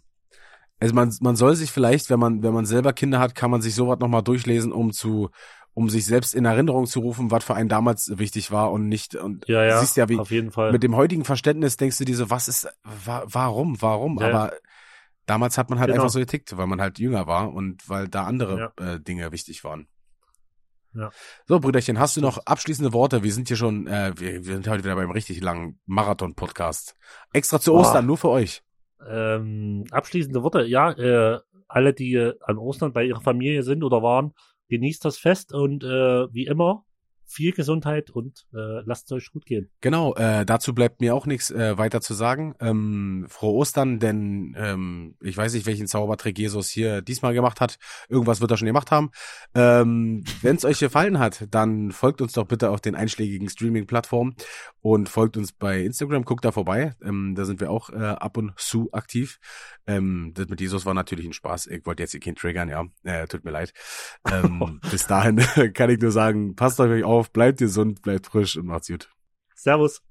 also man, man soll sich vielleicht, wenn man, wenn man selber Kinder hat, kann man sich sowas nochmal durchlesen, um zu, um sich selbst in Erinnerung zu rufen, was für einen damals wichtig war und nicht, und Ja, ja, siehst ja, wie, auf jeden Fall. mit dem heutigen Verständnis denkst du dir so, was ist, wa, warum, warum, Ja, ja. aber damals hat man halt Genau. einfach so getickt, weil man halt jünger war und weil da andere äh, Dinge wichtig waren. Ja. So, Brüderchen, hast du noch abschließende Worte? Wir sind hier schon, äh, wir, wir sind heute wieder beim richtig langen Marathon-Podcast. Extra zu Boah. Ostern, nur für euch. Ähm, abschließende Worte, ja, äh, alle, die äh, an Ostern bei ihrer Familie sind oder waren, genießt das Fest und äh, wie immer viel Gesundheit und äh, lasst es euch gut gehen. Genau, äh, dazu bleibt mir auch nichts äh, weiter zu sagen. Ähm, frohe Ostern, denn ähm, ich weiß nicht, welchen Zaubertrick Jesus hier diesmal gemacht hat. Irgendwas wird er schon gemacht haben. Ähm, Wenn es euch gefallen hat, dann folgt uns doch bitte auf den einschlägigen Streaming-Plattformen und folgt uns bei Instagram, guckt da vorbei. Ähm, da sind wir auch äh, ab und zu aktiv. Ähm, das mit Jesus war natürlich ein Spaß. Ich wollte jetzt hier keinen triggern, ja. Äh, tut mir leid. Ähm, bis dahin kann ich nur sagen, passt auf euch auf, bleibt gesund, bleibt frisch und macht's gut. Servus.